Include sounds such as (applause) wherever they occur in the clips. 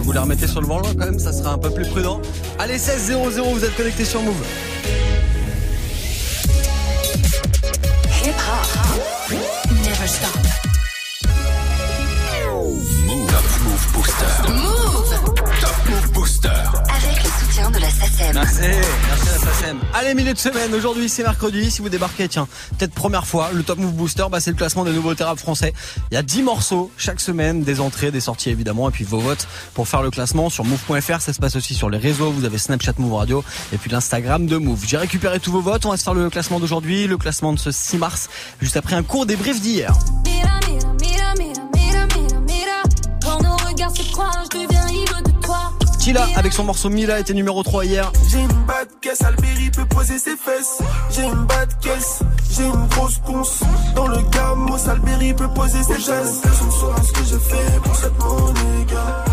vous les remettez sur le volant quand même, ça sera un peu plus prudent. Allez, 16 0 0, vous êtes connectés sur Move. Hip hop. Never stop. Move. Move Booster. Move. SACEM. Merci, merci à SACEM. Allez, milieu de semaine, aujourd'hui c'est mercredi, si vous débarquez, tiens, peut-être première fois, le Top Move Booster, bah, c'est le classement des nouveaux thérapes français. Il y a 10 morceaux chaque semaine, des entrées, des sorties évidemment, et puis vos votes pour faire le classement sur move.fr, ça se passe aussi sur les réseaux, vous avez Snapchat Move Radio, et puis l'Instagram de Move. J'ai récupéré tous vos votes, on va se faire le classement d'aujourd'hui, le classement de ce 6 mars, juste après un court débrief d'hier. Mira, mira, mira, mira, mira, mira, mira. Quand nos regards se croisent, je deviens. Tila avec son morceau Mila était numéro 3 hier. J'ai une bad caisse, Alberi peut poser ses fesses. J'ai une bad caisse, j'ai une grosse conce. Dans le gamos, Alberi peut poser ses gestes. Personne saura ce que je fais pour cette monnaie, gars.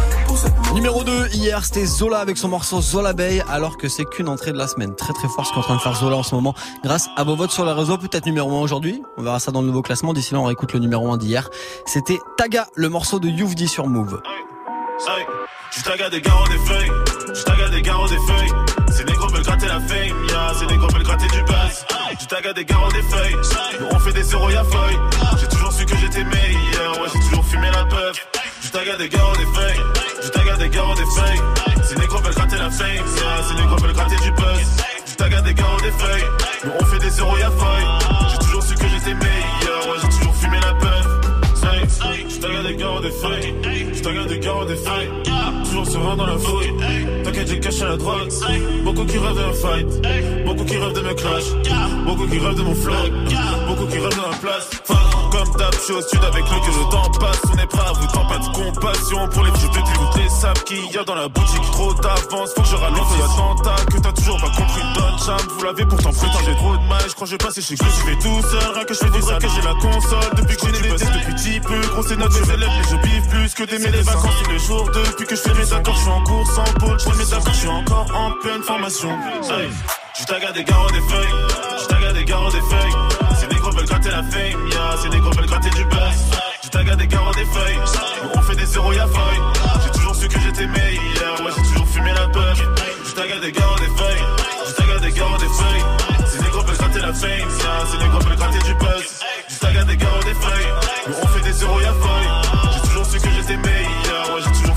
Numéro 2 hier c'était Zola avec son morceau Zola Bay alors que c'est qu'une entrée de la semaine. Très très fort ce qu'est en train de faire Zola en ce moment grâce à vos votes sur les réseaux. Peut-être numéro 1 aujourd'hui. On verra ça dans le nouveau classement. D'ici là on réécoute le numéro 1 d'hier. C'était Taga le morceau de Youvdi sur Move. Hey, je taga des gars des feuilles, je taga des gars des feuilles. Ces négros veulent gratter la fame, ya, ces négros veulent gratter du buzz. Je taga des gars des feuilles, on fait des zéros y'a feuille. J'ai toujours su que j'étais meilleur, ouais j'ai toujours fumé la puff. Je taga des gars des feuilles, je taga des gars des feuilles. Ces négros veulent gratter la fame, ya, ces négros veulent gratter du buzz. Je taga des gars des feuilles, on fait des zéros y'a feuille. J'ai toujours su que j'étais meilleur, Je je taga des gars des feuilles. Toujours serein dans la fouille. T'inquiète, j'ai caché la drogue. Beaucoup qui rêvent d'un fight. Beaucoup qui rêvent de me clash. Beaucoup qui rêvent de mon flow. Beaucoup qui rêvent de ma place. Je suis au sud avec le que le temps passe. On est prêt à vous tant pas de compassion pour les vieux de toutes les sables qu'il y a dans la boutique. Trop d'avance, faut que je ralente. Faut attentat que t'as toujours pas compris. Don Cham, vous l'avez pourtant putain, j'ai trop de mal. Je crois que je vais passer chez que je fais tout seul. Rien que je fais des que j'ai la console. Depuis que j'ai des tests depuis petit peu. Gros, c'est notre élèves, mais je biffe plus que des les vacances tous les jours. Depuis que je fais mes accords, je suis en course en pôle. Je fais mes accords, je suis encore en pleine formation. Je taga des garros des feuilles, je des garros des feuilles. Veulent gratter la fame, ya, ces négros veulent gratter du buzz. Je taga des garros des feuilles, on fait des zéros y'a feuille. J'ai toujours su que j'étais meilleur, ouais j'ai toujours fumé la puff. Je taga des garros des feuilles, je taga des garros des feuilles. Ces négros veulent gratter la fame, ya, ces négros veulent gratter du buzz. Je taga des garros des feuilles, on fait des zéros y'a feuille. J'ai toujours su que j'étais meilleur, ouais j'ai toujours.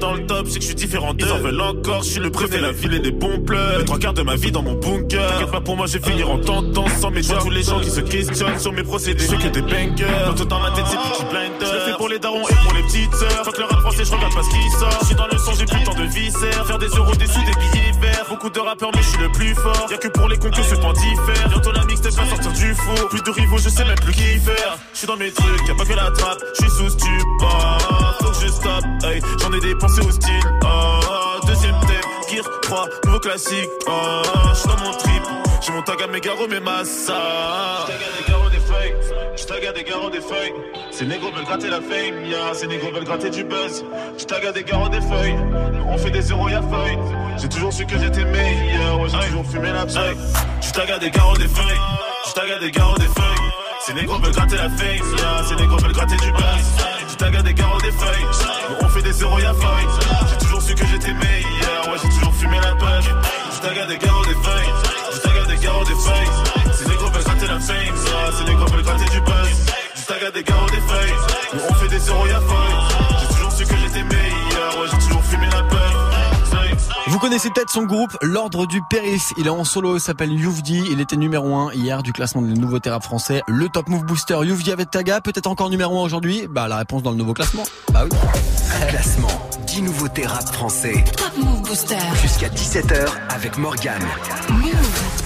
Dans le top, c'est que je suis différent d'eux. Ils en veulent encore, je suis le préfet, la ville et des bons pleurs. Les trois quarts de ma vie dans mon bunker. T'inquiète pas pour moi, je vais finir en tentant sans mes tous les gens qui se questionnent sur mes procédés. Je que des bangers. Tout dans ma tête, c'est petit blinder. Je le fais pour les darons et pour les petites sœurs. Faut que le rap français, je regarde pas ce qui sort. Je suis dans le son, j'ai plus temps de viscères. Faire des euros, des sous, des billets verts. Beaucoup de rappeurs, mais je suis le plus fort. Y'a que pour les cons que ce temps diffère. Bientôt la mixtape va sortir du four. Plus de rivaux, je sais même plus qui faire. Je suis dans mes trucs, y'a pas que la trappe. Je suis sous stupor. Faut que je stoppe, hey. J'en ai dépensé au style. Oh, deuxième thème, Gear 3, nouveau classique. Oh, je suis dans mon trip. J'ai mon tag à mes garros, mes massas. Je tag à des garros, des feuilles. Je tag à des garros, des feuilles. Ces négros veulent gratter la fame. Ces négros veulent gratter du buzz. Je tag à des garros, des feuilles. On fait des zéros, y'a feuille. J'ai toujours su que j'étais meilleur. Ouais, j'ai toujours fumé la paille. Je tag à des garros, des feuilles. Je tag à des garros, des feuilles. Ces négros veulent gratter la fame. Ces négros veulent gratter du buzz. Je tag à des garros, des feuilles. On fait des zéros, y'a feuille. J'ai toujours su que j'étais meilleur. Ouais, j'ai toujours fumé la paille. Je tag à des garros, des feuilles. Je tag à des garros, des feuilles. Ces négros veulent gratter la fame, ya. Ces négros veulent gratter du buzz. Je tag à des garros, des feuilles. On fait des zéros, y'a feuille. Vous connaissez peut-être son groupe, l'Ordre du Périph. Il est en solo, il s'appelle Youvdi. Il était numéro 1 hier du classement des nouveaux thérapes français. Le Top Move Booster Youvdi avec Taga, peut-être encore numéro 1 aujourd'hui? Bah la réponse dans le nouveau classement. Bah oui. Classement 10 nouveautés rap français. Top Move Booster. Jusqu'à 17h avec Morgane.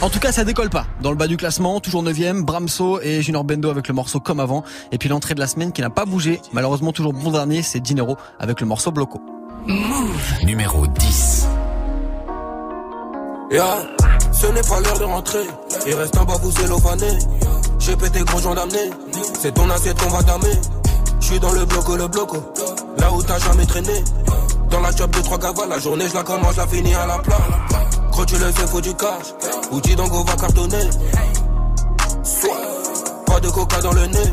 En tout cas, ça décolle pas. Dans le bas du classement, toujours 9ème, Bramso et Junior Bendo avec le morceau Comme avant. Et puis l'entrée de la semaine qui n'a pas bougé. Malheureusement, toujours bon dernier, c'est Dinero avec le morceau Bloco. Move. Numéro 10. Yeah, ce n'est pas l'heure de rentrer. Il reste un babou zélophané. J'ai pété gros gens d'amener. C'est ton assiette qu'on va damer. J'suis dans le bloco, le bloco. Là où t'as jamais traîné. Dans la job de trois gavas, la journée je la commence, la finis à la plat. Quand tu le sais, faut du cash? Outil donc on va cartonner. Soit, pas de coca dans le nez.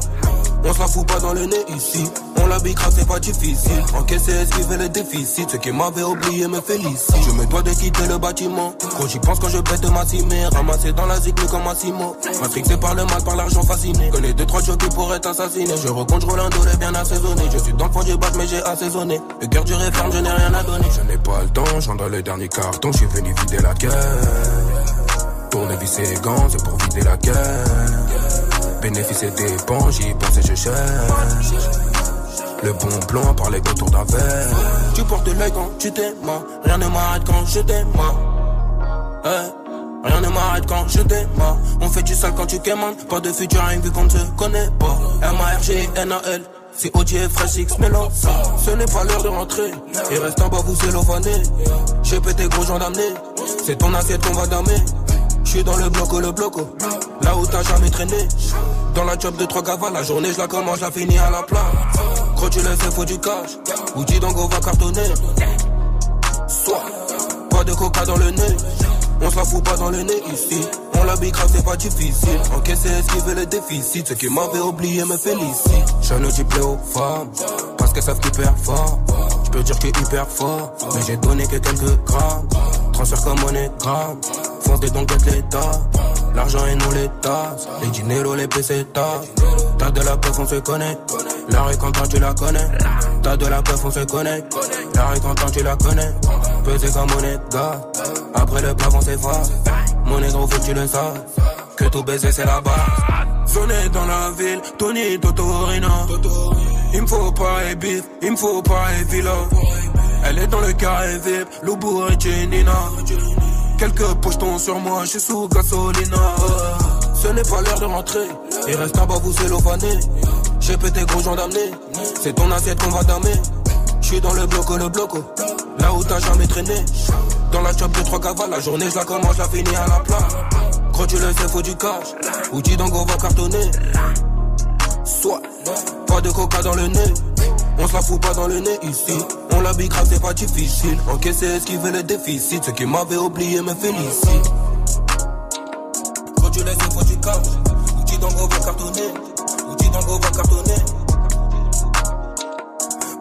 On se la fout pas dans le nez ici. On bicrave, c'est pas difficile. Encaisser, esquiver les déficits. Ceux qui m'avaient oublié me félicitent. Je me dois de quitter le bâtiment. Quand j'y pense quand je pète ma cimée. Ramassé dans la zik, comme Massimo. Matrixé par le mal, par l'argent fasciné. Connais deux, trois pourraient t'assassiner. Je recompte, je Rolando, les bien assaisonné. Je suis dans le fond du bac, mais j'ai assaisonné. Le cœur du ferme, je n'ai rien à donner. Je n'ai pas le temps, j'entre dans le dernier carton. Je suis venu vider la caisse. Tourner, visser les gants, c'est pour vider la guerre. Bénéfice et dépenses, j'y pense et je. Le bon plan, parler autour d'un verre. Tu portes l'œil quand tu t'aimes, rien ne m'arrête quand je t'aime. Rien ne m'arrête quand je démarre. On fait du sale quand tu quémantes. Pas de futur, rien vu qu'on ne se connaît pas. M-A-R-G-N-A-L. C'est OG Fresh X Mélo. Ce n'est pas l'heure de rentrer. Et reste en bas, vous cellophaner. J'ai pété gros gens d'amener. C'est ton assiette qu'on va damer. J'suis dans le bloco, le bloco. Là où t'as jamais traîné. Dans la job de trois cavales, la journée je la commence, je la finis à la plat. Quand tu le sais, faut du cash. Ou dis donc on va cartonner. Soit, pas de coca dans le nez. On se la fout pas dans le nez ici. On la bicrave, c'est pas difficile. Encaisser, esquiver le déficit. Ceux qui m'avaient oublié me félicitent. J'en ai plaît aux femmes. Parce qu'elles savent qu'ils fort. Je peux dire que hyper fort. Mais j'ai donné que quelques grammes. Transfert comme monégramme. L'état. L'argent est nous l'état. Les dineros, les pesetas. T'as de la peuf, on se connaît. La quand tu la connais. T'as de la peuf, on se connaît. La quand tu la connais. Pesé comme mon gars. Après le plafond, c'est fort. Mon négro, faut tu le saches. Que tout baiser, c'est la base. Zoné dans la ville, Tony Totorina. Il me faut pas et bif, il me faut pas et villa. Elle est dans le carré VIP, Loubourg et Jenina. Quelques pochetons sur moi, je suis sous gasolina. Ce n'est pas l'heure de rentrer. Et reste en bas, vous cellophaner. J'ai pété gros gens d'amener. C'est ton assiette qu'on va damer. J'suis dans le bloco, le bloco. Là où t'as jamais traîné. Dans la chop de trois cavales, la journée je commence, la finis à la plat. Quand tu le sais, faut du cash? Ou dis donc on va cartonner. Soit, pas de coca dans le nez. On se fout pas dans le nez ici. On la c'est pas difficile. Encaisser, esquiver le déficit. Ceux qui m'avaient oublié me félicitent. Quand tu laisses, faut du cash. Ou dis donc on va cartonner. Ou dis donc on va cartonner.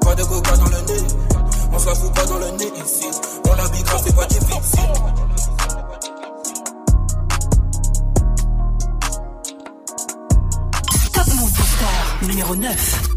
Pas de coca dans le nez. On se fout pas dans le nez ici. On la c'est pas difficile. Top Move numéro 9.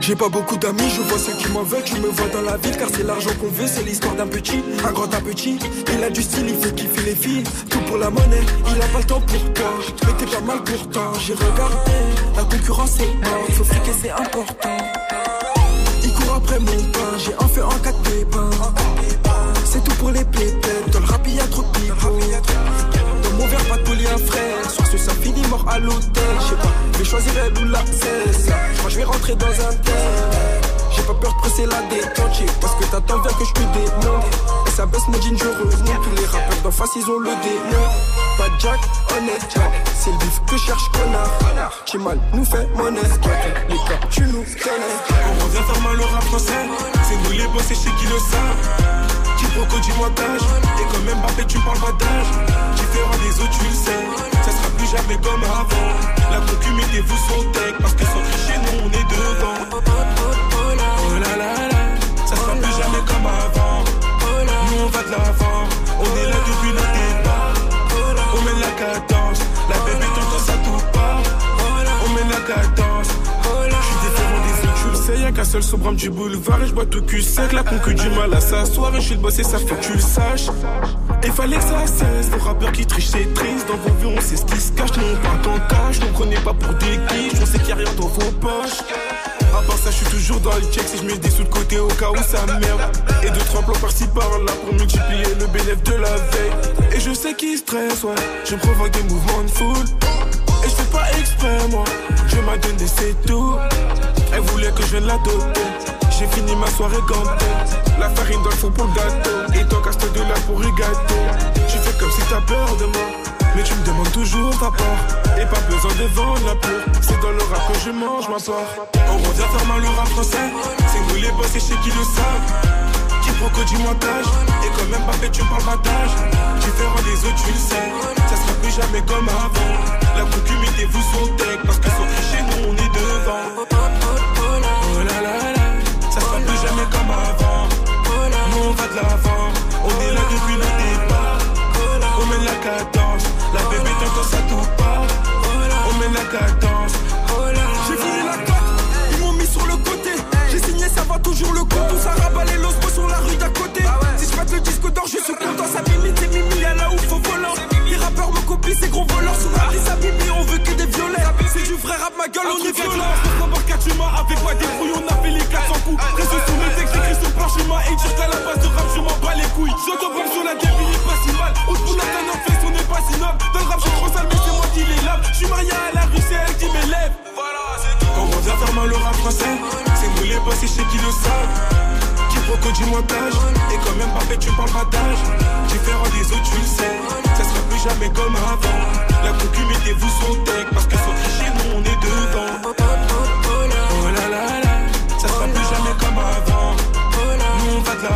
J'ai pas beaucoup d'amis, je vois ceux qui m'en veulent, tu me vois dans la ville car c'est l'argent qu'on veut, c'est l'histoire d'un petit, un grand un petit, il a du style, il fait kiffer les filles, tout pour la monnaie, il a pas le temps pour toi, mais t'es pas mal pourtant, j'ai regardé, la concurrence est morte, faut friquer c'est important, il court après mon pain, j'ai un feu en quatre pépins, c'est tout pour les pépettes, dans le rap y'a trop de mon pas de un frère, soir ce ça finit mort à l'hôtel, je sais pas, je vais choisir elle ou la cesse, moi je vais rentrer dans un thème. J'ai pas peur de presser la détente, parce que t'attends bien que je te démonte. Et ça baisse mon jean, je remonte. Tous les rappeurs d'en face, ils ont le démon. Pas Jack, honnête, c'est le bif que cherche connard. Mal, nous fait monnaie. Les cas, tu nous connais. On revient faire mal au rap français. C'est nous les boss et chez qui le savent. Quiproquo du montage. Et quand même Mbappé, tu parles pas d'âge. Différent des autres, tu le sais. Ça sera plus jamais comme avant. La concu, mettez-vous son tech. Parce que sans tricher, nous on est devant. Oh là là là, ça sera plus jamais comme avant. Nous on va de l'avant, on est là depuis le départ. On mène la cadence, la bébé t'entends ça tout part. On mène la cadence, des autres, tu le sais, y'a qu'un seul sobrame du boulevard et je bois tout cul sec. La conque du mal à s'asseoir et je suis le boss et ça faut que tu le saches. Et fallait que ça cesse, les rappeurs qui trichent c'est triste. Dans vos vues on sait ce qui se cache, nous on part en cash, nous on connaît pas pour des quiches, on sait qu'il y a rien dans vos poches. À part ça, je suis toujours dans le check si je mets des sous de côté au cas où ça merde. Et deux, trois plans par-ci par-là pour multiplier le bénéfice de la veille. Et je sais qui stresse, ouais. Je provoque des mouvements de foule. Et je fais pas exprès, moi. Je m'a donné, c'est tout. Elle voulait que je la doter. J'ai fini ma soirée gantée. La farine dans le fond pour le gâteau. Et toi, casse de là pour le gâteau. Tu fais comme si t'as peur de moi. Mais tu me demandes toujours ta part. Et pas besoin de vendre la peur. C'est dans le rap que je mange ma part. On revient faire mal le rap français. C'est nous les boss et chez qui le savent. Qui proco du montage. Et quand même pas fait, tu me parles battage. Différent des autres, tu le sais. Ça plus jamais comme avant. La concumité vous sont tech. Parce que sans tricher, nous on est devant. Oh là là là. Ça sera plus jamais comme avant. Nous on va de l'avant. On est là depuis le départ. On mène la cadence. La bébé t'entend ça tout part. On mène la cadence. J'ai voulu la cote, ils m'ont mis sur le côté. J'ai signé, ça va toujours le coup. Tout ça rabalé l'osmo sur la rue d'à côté. Si je le disque d'or, je suis content. Ça mimite, c'est mimi, rappeurs me copient, ces gros voleurs. Sous la liste à bibi, on veut que des violets. C'est du vrai rap, ma gueule, on est violent. On va 4 humains avec moi des fouilles, on a fait les 400 coups. Reste sous mes textes, j'écris sur le parchemin. Et dire qu'à la base de rap, je m'en bats les couilles. J'entends sur la débile, il est pas si mal. Au bout la canne en face, on est pas si noble. Dans le rap, je suis trop sale, mais c'est moi qui les lave. Je suis marié à la rue, c'est elle qui m'élève. Quand on revient faire mal au rap français, c'est nous les boss et chez qui le savent. Qui proco du montage, et quand même pas fait, tu parles pas d'âge. Différent des autres, tu le sais, ça sera plus jamais comme avant. La concumité vous sont tech, parce que sans tricher, nous on est devant. Oh là là là, ça sera plus jamais comme avant. Nous on va de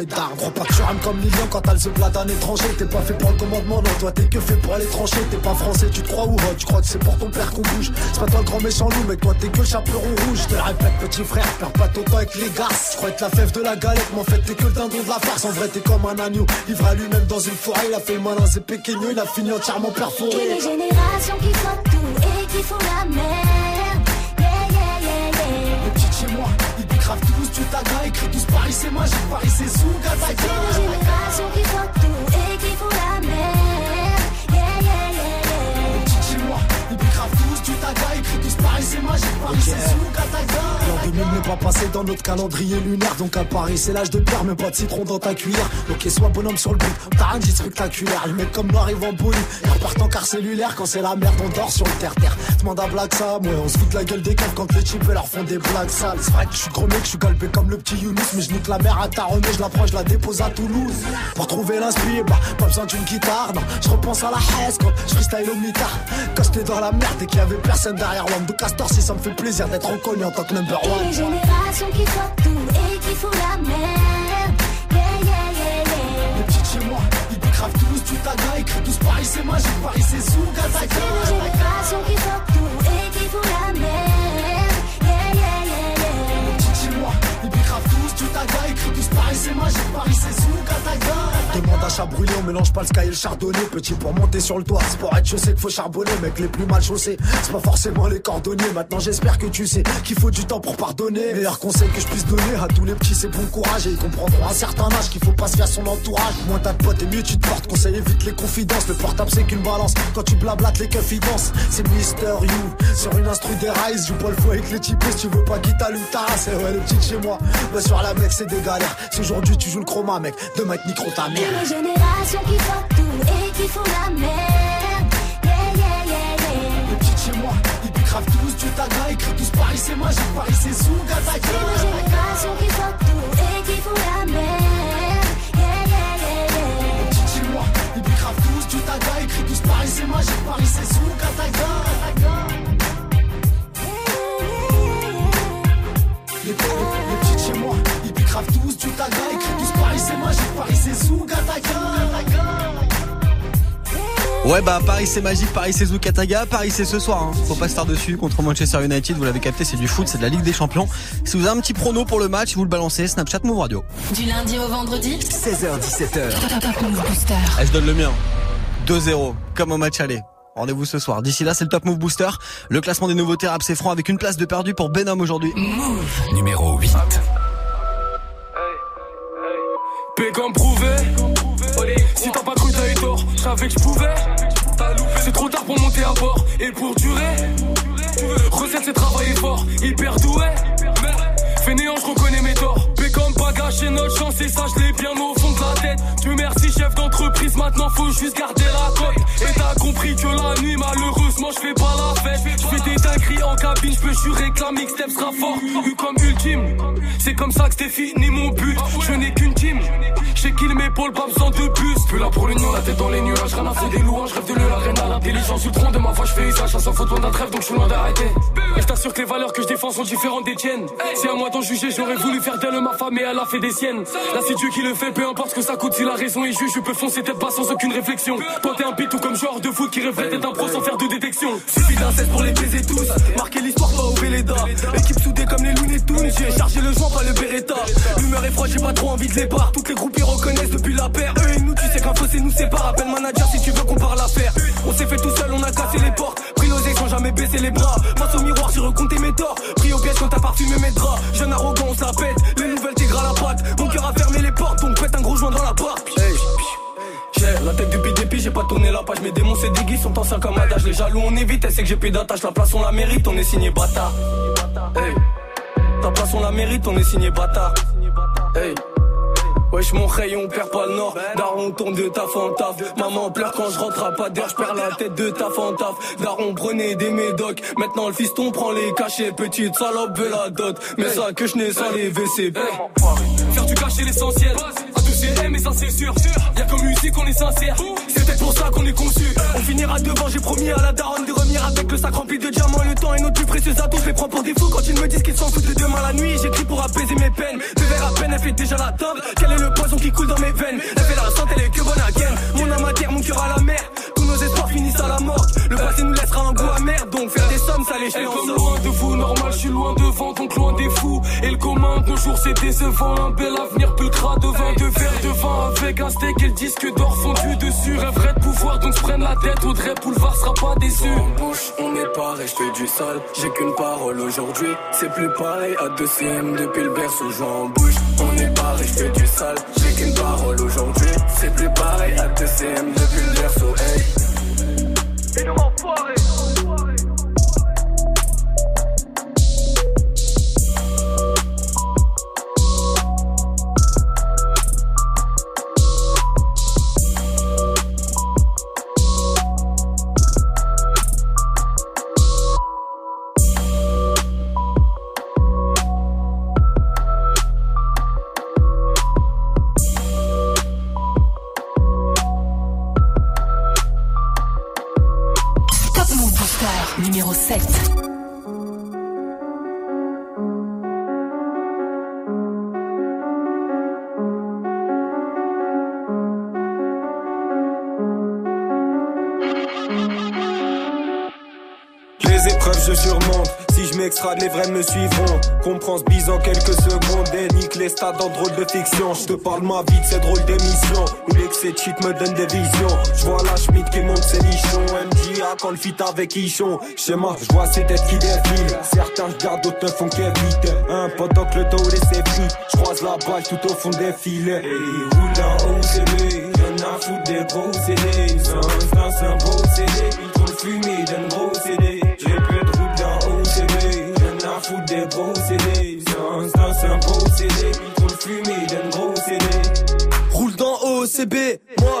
et d'arbres. Crois pas que tu rames comme Lilian quand t'as ce plat d'un étranger. T'es pas fait pour le commandement, non, toi t'es que fait pour aller trancher. T'es pas français, tu te crois ou hot, tu crois que c'est pour ton père qu'on bouge. C'est pas toi le grand méchant loup, mais toi t'es que le chaperon rouge. Te répète, petit frère, perds pas ton temps avec les gars. Je crois être la fève de la galette, mais en fait t'es que le dindon de la farce. En vrai, t'es comme un agneau, livré à lui-même dans une forêt. Il a fait le malin, c'est péqueno, il a fini entièrement perforé. Une génération qui voit tout et qui fout la merde. Yeah, yeah, yeah, yeah. Les petites chez moi, ils décravent tous du taga, écrit tous C'est magique, Paris c'est Zouga, taga. L'an 2000 n'est pas passé dans notre calendrier lunaire, donc à Paris c'est l'âge de pierre, mais pas de citron dans ta cuillère. Ok, sois bonhomme sur le bout, t'as de spectaculaire. Les mecs comme nous arrivent en bolide, ils en car cellulaire quand c'est la merde, on dort sur le terre-terre. Demande à Black Sam, ouais, on se fout de la gueule des caves quand les types leur font des blagues sales. C'est vrai que je suis gros mec, je suis galbé comme le petit Younous, mais je nique la mer à Taronnet, je la prends, je la dépose à Toulouse. Pour trouver l'inspire, bah, pas besoin d'une guitare, non. Je repense à la haise quand je freestyle au mitard. Quand dans la merde et qu'il y avait personne derrière l'homme de Castor, si ça me fait plaisir d'être reconnu en tant que number one. Génération qui voit tout et qui fout la merde. Yeah, yeah, yeah, yeah. Les petites chez moi, ils décravent tous du taga, écrit tous Paris c'est magique, Paris c'est Zouga, C'est une génération qui voit tout et qui fout la merde. Du taga, écrit tous Paris c'est magique, Paris c'est Zouga, taga. Demande à chat brûlé, on mélange pas le sky et le chardonnay. Petit pour monter sur le toit, c'est pour être chaussé qu'il faut charbonner. Mec, les plus mal chaussés, c'est pas forcément les cordonniers. Maintenant, j'espère que tu sais qu'il faut du temps pour pardonner. Meilleur conseil que je puisse donner à tous les petits, c'est bon courage. Et ils comprendront à un certain âge qu'il faut pas se faire son entourage. Moins t'as de potes et mieux tu te portes. Conseil évite les confidences. Le portable, c'est qu'une balance. Quand tu blablates, les keufs. C'est Mister You sur une instru des rise. Joue pas le fou avec les types si tu veux pas qu'il t'allume ta race. Et ouais, les petites chez moi, bah, sur la mec, c'est des galères. Si aujourd'hui tu joues le chroma, mec, demain te micro ta mère. Une génération qui voit tout et qui fout la merde. Yeah, yeah, yeah, yeah. Les chez moi, ils tous du taga, écrit tous Paris c'est magique, Paris c'est une taga. génération qui voit tout et qui fout la merde. Yeah, yeah, yeah, yeah. Les petites chez moi, ils Kataga, écrit tous Paris c'est magique, Paris c'est sous Ouais bah Paris c'est magique, Paris c'est Zoukataga, Paris c'est ce soir. Hein. Faut pas se faire dessus contre Manchester United. Vous l'avez capté, c'est du foot, c'est de la Ligue des Champions. Si vous avez un petit prono pour le match, vous le balancez. Snapchat Move Radio. Du lundi au vendredi? 16h17h. Top Move Booster. Eh, je donne le mien. 2-0, comme au match aller. Rendez-vous ce soir. D'ici là, c'est le Top Move Booster. Le classement des nouveautés rap c'est franc avec une place de perdu pour Benham aujourd'hui. Numéro 8. P comme prouvé. Si t'as pas cru, t'as eu tort. Je savais que je pouvais. C'est trop tard pour monter à bord et pour durer. Recette, c'est travailler fort, hyper doué. Fainéant, je reconnais mes torts. P comme pas gâcher notre chance et ça, je l'ai bien au fond de la tête. Dieu merci, chef maintenant faut juste garder la cote. Et t'as compris que la nuit, malheureusement, je fais pas la fête. Je fais des dingueries en cabine, je peux jurer que la mixtape sera fort. Eu comme ultime, c'est comme ça que c'était fini mon but. Je n'ai qu'une team. J'ai kill mes pôles, pas besoin de bus. Plus là pour l'union, la tête dans les nuages. Rien à faire des louanges, rêve de l'arène L'intelligence du tronc de ma voix, je fais usage. À sans faute, d'un trêve, donc je suis loin d'arrêter. Et je t'assure que les valeurs que je défends sont différentes des tiennes. Si à moi d'en juger, j'aurais voulu faire d'elle ma femme et elle a fait des siennes. Là, c'est Dieu qui le fait, peu importe ce que ça coûte. Si la raison est juge, je peux foncer tête sans aucune réflexion. T'es un pit tout comme joueur de foot qui reflète un pro sans faire de détection. Suffit d'un pour les baiser tous. Marquer l'histoire, pas au Véleda. Équipe soudée comme les Looney Tunes. J'ai chargé le joint, pas le Beretta. L'humeur est froide, j'ai pas trop envie de les barres. Toutes les groupes ils reconnaissent depuis la paire. Eux et nous, tu sais qu'un fossé nous sépare. Appelle manager si tu veux qu'on parle l'affaire. On s'est fait tout seul, on a cassé les portes. Pris l'oseille sans jamais baisser les bras. Face au miroir, j'ai recompté mes torts. Pris au piège quand t'as parfumé mes draps. Jeune arrogant, on se la pète. Les nouvelles tigres à la patte. Mon cœur a fermé les portes, donc pète un gros joint dans la barre. La tête depuis depuis, j'ai pas tourné la page. Mes démons, c'est des guises, sont en sac à adage. Les jaloux, on évite, elle sait que j'ai plus d'attache. La place, on la mérite, on est signé bâtard. Hey. Ta place, on la mérite, on est signé bâtard. Hey. Wesh mon rayon, on perd pas le nord Daron tourne de taf en taf Maman pleure quand je rentre à pas d'air Je perds la tête de taf en taf Daron prenait des médocs Maintenant le fiston prend les cachets Petite salope veut la dot Mais ça que je n'ai sans les WC Faire du cacher l'essentiel Adoucir mais ça c'est sûr. Y'a comme musique on est sincère C'est peut-être pour ça qu'on est conçu. On finira devant j'ai promis à la daronne De revenir avec le sac rempli de diamants. Le temps est notre plus précieux atout Je les prends pour des fous. Quand ils me disent qu'ils s'en foutent de demain la nuit J'écris pour apaiser mes peines. Le verre à peine elle fait déjà la table Quel est le poison qui coule dans mes veines? Elle fait la santé elle est que bonne à gaine Mon âme à terre, mon cœur à la mer. Tous nos espoirs finissent à la mort. Le passé nous laissera un goût amer. Donc faire des sommes ça les fait comme loin de vous, normal, je suis loin devant, donc loin des fous. Et le commun, nos jours c'est décevant, un bel avenir pulcra de vin, de verre de vin avec un steak. Et le disque d'or fondu dessus. Rêverait de pouvoir, donc se prenne la tête, Audrey Boulevard sera pas déçu. En bouche, on est pareil, je fais du sale. J'ai qu'une parole aujourd'hui, c'est plus pareil. À 2 CM depuis le berceau, je en bouche. On est pareil, je fais du sale. J'ai qu'une parole aujourd'hui, c'est plus pareil. À 2 CM depuis le berceau, hey. Et nous enfoirés. Je surmonte. Si je m'extrade les vrais me suivront. Comprends ce bise en quelques secondes. Et nique les stades en drôle de fiction. Je te parle ma vie de ces drôles d'émissions Où l'excès de shit me donne des visions. Je vois la Schmidt qui monte ses nichons MJA quand le fit avec Ichon. Schéma, je vois ces têtes qui défilent Certains je garde, d'autres ne font qu'éviter. Un pendant que le dos laissé pris Je croise la balle tout au fond des filets. Et roule en OCB Y'en a foutre des gros CD. Sans c'est un beau CD. Ils fumé CD c'est un trop le d'un gros CD Roule dans OCB. Moi,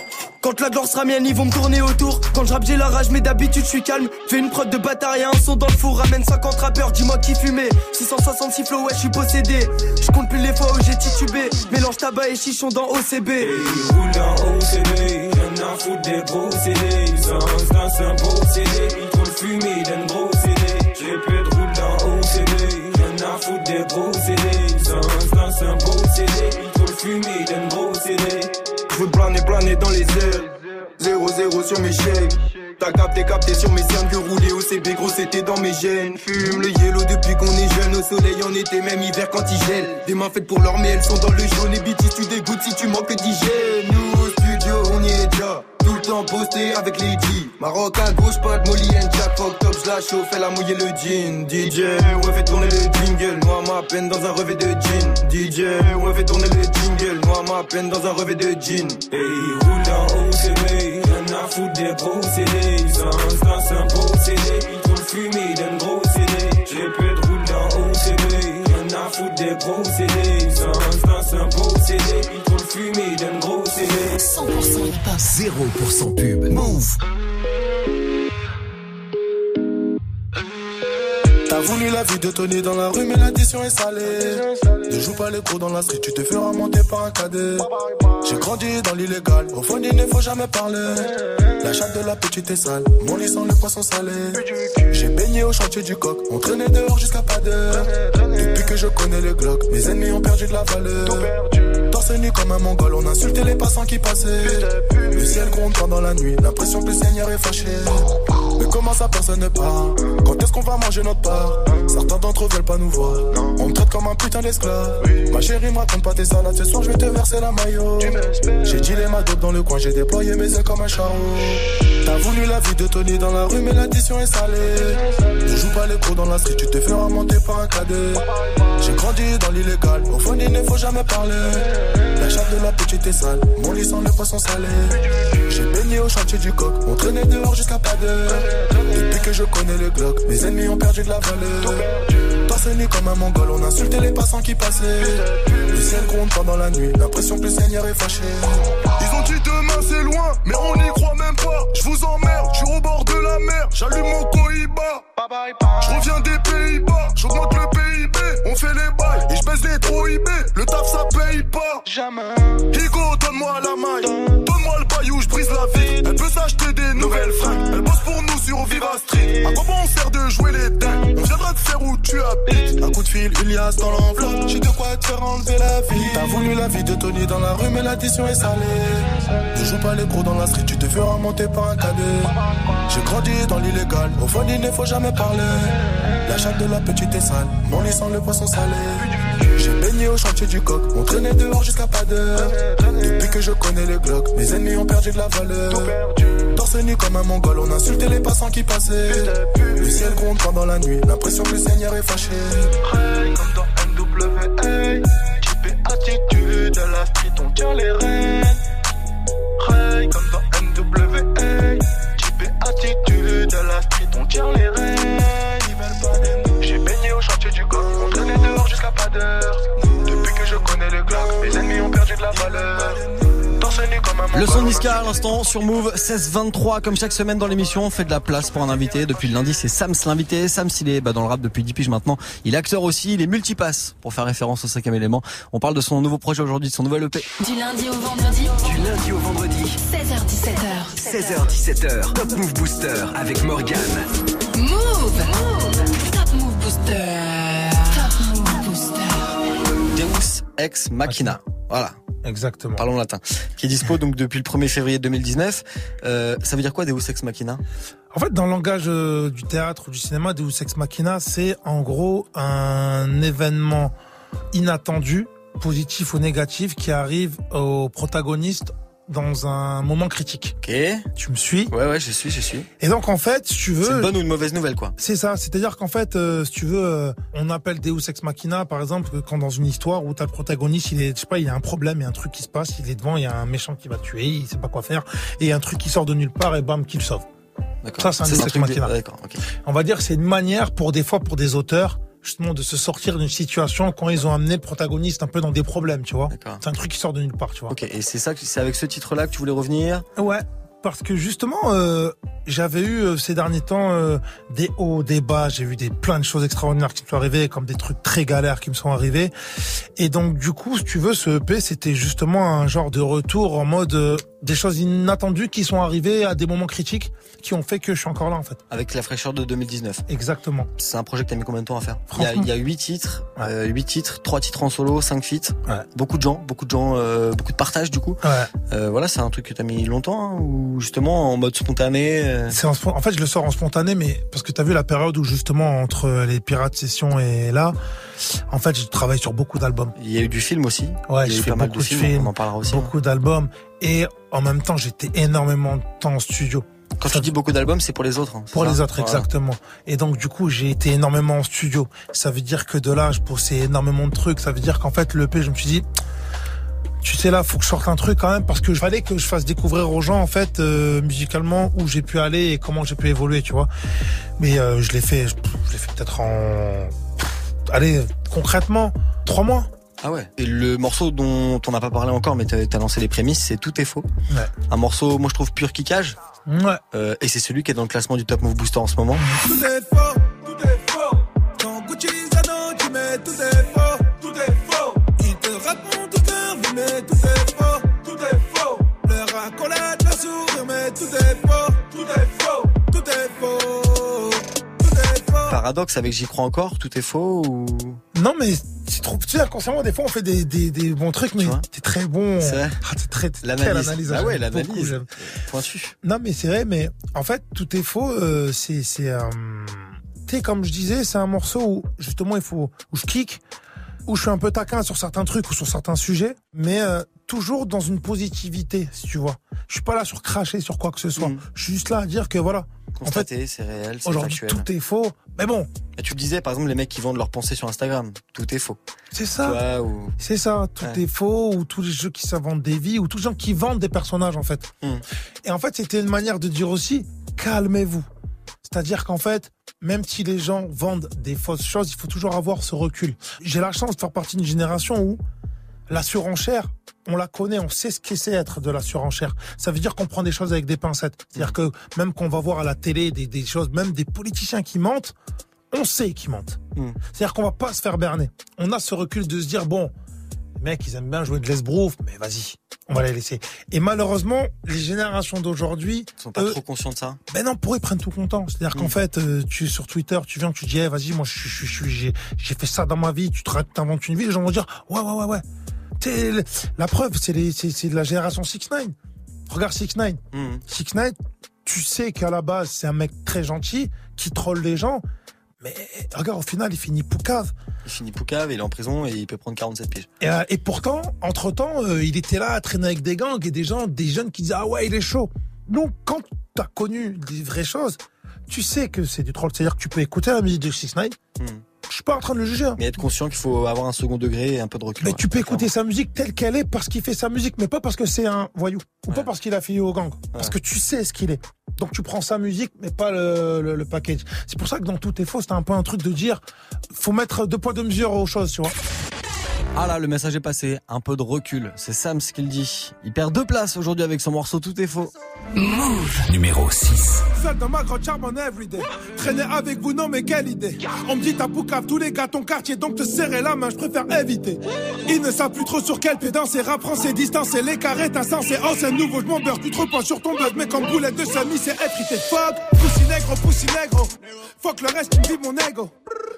Quand la gloire sera mienne, ils vont me tourner autour. Quand je rappe, j'ai la rage, mais d'habitude, je suis calme. Fais une prod de bâtard et un son dans le four. Ramène 50 rappeurs, dis-moi qui fumait. 666 flow, ouais, je suis possédé. Je compte plus les fois où j'ai titubé. Mélange tabac et chichon dans OCB. Hey, roule dans OCB, y'en a foutre des gros CD. Sans dans un beau CD, il faut le fumer d'un gros CD. J'ai peu de roule dans OCB, y'en a foutre des gros CD. Sans dans un beau CD, il faut le fumer d'un gros CD. Veux planer, planer dans les airs. 0-0 sur mes chèques. T'as capté, capté sur mes cernes que rouler au CB, gros c'était dans mes gènes. Fume le yellow depuis qu'on est jeune, au soleil en été, même hiver quand il gèle. Des mains faites pour l'or, mais elles sont dans le jaune. Et BT, tu dégoûtes si tu manques d'hygiène. Posté avec G. Maroc à gauche, pas de Molly and Jack. Fuck top, je la chauffe, elle a mouillé le jean. DJ, ouais, fait tourner le jingle. Moi, ma peine dans un revêt de jean. DJ, ouais, fait tourner le jingle. Moi, ma peine dans un revêt de jean. Hey, roule dans OCB, y'en a foutre des CD. Sans dans un beau CD, il faut le fumer d'un gros CD. J'ai peu de roule dans OCB, y'en a foutre des CD. Sans dans un beau CD, il faut le fumer d'un gros. 100% hip-hop. 0% pub. Move. T'as voulu la vie de Tony dans la rue, mais l'addition est salée. Ne joue pas les cours dans la street, tu te feras monter par un cadet. J'ai grandi dans l'illégal, au fond il ne faut jamais parler. La chatte de la petite est sale, mon lit sent le poisson salé. J'ai baigné au chantier du coq, on traînait dehors jusqu'à pas d'heure. Depuis que je connais le Glock, mes ennemis ont perdu de la valeur. Torse nu comme un mongol, on insultait les passants qui passaient. Le ciel gronde pendant la nuit, l'impression que le Seigneur est fâché. Mais comment ça personne ne part Quand est-ce qu'on va manger notre part Certains d'entre eux veulent pas nous voir. On me traite comme un putain d'esclave. Ma chérie me raconte pas tes salades. Ce soir je vais te verser la maillot. J'ai dealé ma dope dans le coin. J'ai déployé mes ailes comme un charreau T'as voulu la vie de Tony dans la rue Mais l'addition est salée. Ne joue pas les cours dans la street Tu te feras monter par un cadet. J'ai grandi dans l'illégal. Au fond il ne faut jamais parler. La chatte de la petite est sale. Mon lit sent le poisson salé. J'ai baigné au chantier du coq. On traînait dehors jusqu'à pas d'heure Depuis que je connais le Glock Mes ennemis ont perdu de la valeur Torse comme un mongol On insultait les passants qui passaient Le ciel gronde pendant la nuit L'impression que le Seigneur est fâché Ils ont dit demain c'est loin, mais on n'y croit même pas. Je vous emmerde, je suis au bord de la mer, j'allume mon Cohiba. Je reviens des Pays-Bas, j'augmente le PIB, on fait les bails et je baisse les trop IB. Le taf ça paye pas. Jamais. Higo, donne-moi la maille, donne-moi où je brise la vie. Elle peut s'acheter des nouvelles fringues, elle bosse pour nous sur Viva Street. À quoi bon on sert de jouer les dingues? On viendra te faire où tu habites. Un coup de fil, Ilias dans l'enveloppe. J'ai de quoi te faire enlever la vie. T'as voulu la vie de Tony dans la rue Mais l'addition est salée. Ne joue pas les gros dans la street Tu te feras monter par un cadet. J'ai grandi dans l'illégal. Au fond il ne faut jamais parler. La chatte de la petite est sale. Mon lit sent le poisson salé J'ai baigné au chantier du coq On traînait dehors jusqu'à pas d'heure Depuis que je connais le Glock Mes ennemis ont perdu de la valeur Torse nu comme un mongol On insultait les passants qui passaient Le ciel gronde pendant la nuit L'impression que le Seigneur est fâché comme dans NWA. Type attitude à la street, on tient les rênes. Ray comme dans NWA. Type attitude à la street, on tient les rênes. J'ai baigné au chantier du coq, on traînait dehors jusqu'à pas d'heure. Le ennemis ont perdu de la valeur. Torse nu comme un Le mongol, son Niska à l'instant sur Move 16-23 comme chaque semaine dans l'émission on fait de la place pour un invité. Depuis le lundi c'est Sams l'invité. Sams il est bah, dans le rap depuis 10 piges maintenant. Il est acteur aussi. Il est multipasse pour faire référence au cinquième élément. On parle de son nouveau projet aujourd'hui de son nouvel EP Du lundi au vendredi, Du lundi au vendredi. 16h17h. 16h17h. Top Move Booster avec Morgan. Move Move Ex Machina. Voilà. Exactement. parlons latin. Qui est dispo donc depuis le 1er février 2019 Euh, ça veut dire quoi Deus Ex Machina? En fait, dans le langage euh, du théâtre ou du cinéma, Deus Ex Machina, c'est en gros un événement inattendu positif ou négatif qui arrive au protagoniste dans un moment critique. Ok. Tu me suis Ouais, ouais, je suis, je suis. Et donc en fait, si tu veux, C'est une bonne ou une mauvaise nouvelle, quoi. C'est ça, c'est-à-dire qu'en fait, euh, si tu veux, euh, on appelle Deus Ex Machina, par exemple, quand dans une histoire où t'as le protagoniste, il est, je sais pas, il y a un problème, il y a un truc qui se passe, il est devant, il y a un méchant qui va tuer, il sait pas quoi faire, et il y a un truc qui sort de nulle part et bam, qui le sauve. D'accord. Ça, c'est un Deus Ex truc de- Machina. D'accord, ok. On va dire que c'est une manière pour des fois pour des auteurs justement de se sortir d'une situation quand ils ont amené le protagoniste un peu dans des problèmes, tu vois. C'est un truc qui sort de nulle part, tu vois. Ok, et c'est ça, que- c'est avec ce titre-là que tu voulais revenir? Ouais, parce que justement, euh, j'avais eu euh, ces derniers temps euh, des hauts, des bas. J'ai vu des plein de choses extraordinaires qui me sont arrivées, comme des trucs très galères qui me sont arrivés. Et donc, du coup, si tu veux, ce EP, c'était justement un genre de retour en mode euh, des choses inattendues qui sont arrivées à des moments critiques qui ont fait que je suis encore là, en fait. Avec la fraîcheur de 2019. Exactement. C'est un projet que t'as mis combien de temps à faire? Il y, a, Franchement. il y a 8 titres, euh, 8 titres, 3 titres en solo, 5 feats. Beaucoup de gens, beaucoup de gens, euh, beaucoup de partage du coup. Ouais. Euh, voilà, c'est un truc que t'as mis longtemps hein, ou justement en mode spontané. euh, C'est en, en fait, je le sors en spontané, mais parce que t'as vu la période où justement entre les pirates sessions et là, en fait, je travaille sur beaucoup d'albums. Il y a eu du film aussi. Ouais, il y a j'ai fait pas mal beaucoup de films, on en parlera aussi. hein. beaucoup d'albums, et en même temps, j'étais énormément de temps en studio. Quand tu dis beaucoup d'albums, c'est pour les autres. hein, Pour les autres, Voilà. exactement. Et donc, du coup, j'ai été énormément en studio. Ça veut dire que de là, je bossais énormément de trucs. Ça veut dire qu'en fait, le P, je me suis dit, tu sais là, faut que je sorte un truc quand même parce que je fallait que je fasse découvrir aux gens en fait euh, musicalement où j'ai pu aller et comment j'ai pu évoluer, tu vois. Mais euh, je l'ai fait, je, je l'ai fait peut-être en, allez, concrètement, trois mois. Ah ouais. Et le morceau dont on n'a pas parlé encore, mais t'as t'as lancé les prémices, c'est Tout est faux. Ouais. Un morceau, moi je trouve pur kickage. Ouais. Euh, et c'est celui qui est dans le classement du Top Move Booster en ce moment. Tout est faux, tout est faux. Quand Gucci Zano, tu mets tout est faux, tout est faux. Ils te répondent tout cœur, mais tout est faux, tout est faux. Leur accolade, leur sourire, mais tout est faux, tout est faux, tout est faux, tout est faux. Paradoxe avec J'y crois encore, tout est faux ou. Non, mais c'est trop. Tu sais, inconsciemment, des fois, on fait des, des, des bons trucs, mais t'es très bon. C'est vrai Ah, t'es très, t'es- L'analyse. Ah ouais, l'analyse. Pointu. Non, mais c'est vrai, mais en fait, tout est faux. euh, c'est, c'est, euh, tu sais, comme je disais, c'est un morceau où, justement, il faut, où je kick, où je suis un peu taquin sur certains trucs ou sur certains sujets, mais euh, toujours dans une positivité, si tu vois. Je suis pas là sur cracher sur quoi que ce soit. Je suis juste là à dire que voilà. Constaté, c'est réel, c'est Aujourd'hui, factuel. tout est faux. Mais bon, Et tu le disais, par exemple, les mecs qui vendent leurs pensées sur Instagram, tout est faux. c'est ça. Ou... C'est ça, tout Ouais. est faux, ou tous les jeux qui s'inventent des vies, ou tous les gens qui vendent des personnages en fait. Hmm. Et en fait, c'était une manière de dire aussi, calmez-vous. C'est-à-dire qu'en fait, même si les gens vendent des fausses choses, il faut toujours avoir ce recul. J'ai la chance de faire partie d'une génération où la surenchère, on la connaît, on sait ce qu'est c'est être de la surenchère. Ça veut dire qu'on prend des choses avec des pincettes. C'est-à-dire que même qu'on va voir à la télé des, des choses, même des politiciens qui mentent, on sait qu'ils mentent. Hmm. C'est-à-dire qu'on va pas se faire berner. On a ce recul de se dire, bon, les mecs, ils aiment bien jouer de l'esbrouf, mais vas-y, on va les laisser. Et malheureusement, les générations d'aujourd'hui... Ils sont pas trop conscients de ça. ben non, pour eux, ils prennent tout content. C'est-à-dire qu'en Mm. fait, euh, tu es sur Twitter, tu viens, tu dis, eh, vas-y, moi, je suis, j'ai, fait ça dans ma vie, tu t'inventes une vie, les gens vont dire, ouais, ouais, ouais, ouais. La preuve, c'est, de la génération 6 9 Regarde 6 9 Mhm. 6 9 tu sais qu'à la base, c'est un mec très gentil, qui troll les gens, mais regarde, au final, il finit poucave. Il finit poucave, il est en prison et il peut prendre 47 piges. Et, euh, et pourtant, entre-temps, euh, il était là à traîner avec des gangs et des gens, des jeunes qui disaient Ah ouais, il est chaud. Donc, quand t'as connu des vraies choses, tu sais que c'est du troll. C'est-à-dire que tu peux écouter la musique de 6 9 Hmm. Je suis pas en train de le juger. hein. Mais être conscient qu'il faut avoir un second degré et un peu de recul. Mais ouais. tu peux écouter sa musique telle qu'elle est parce qu'il fait sa musique, mais pas parce que c'est un voyou. Ou pas parce qu'il a filé au gang. Parce que tu sais ce qu'il est. Donc tu prends sa musique, mais pas le, le- le package. C'est pour ça que dans Tout est faux, c'était un peu un truc de dire, faut mettre deux poids deux mesures aux choses, tu vois. Ah là, le message est passé. Un peu de recul. C'est Sam ce qu'il dit. Il perd deux places aujourd'hui avec son morceau Tout est faux. Numéro 6. Seul dans ma grotte charbonne everyday. Traîner avec vous, non, mais quelle idée. On me dit t'as poucave tous les gars, ton quartier, donc te serrer la main, je préfère éviter. Ils ne savent plus trop sur quel pied danser, rap français, distance et les carrés, t'as sens, oh c'est nouveau, je m'en beurre, tu te reposes sur ton buzz, mais comme boulette de semi, c'est effrité. Fuck, poussi nègre, poussi nègre. Fuck le reste, il me mon ego.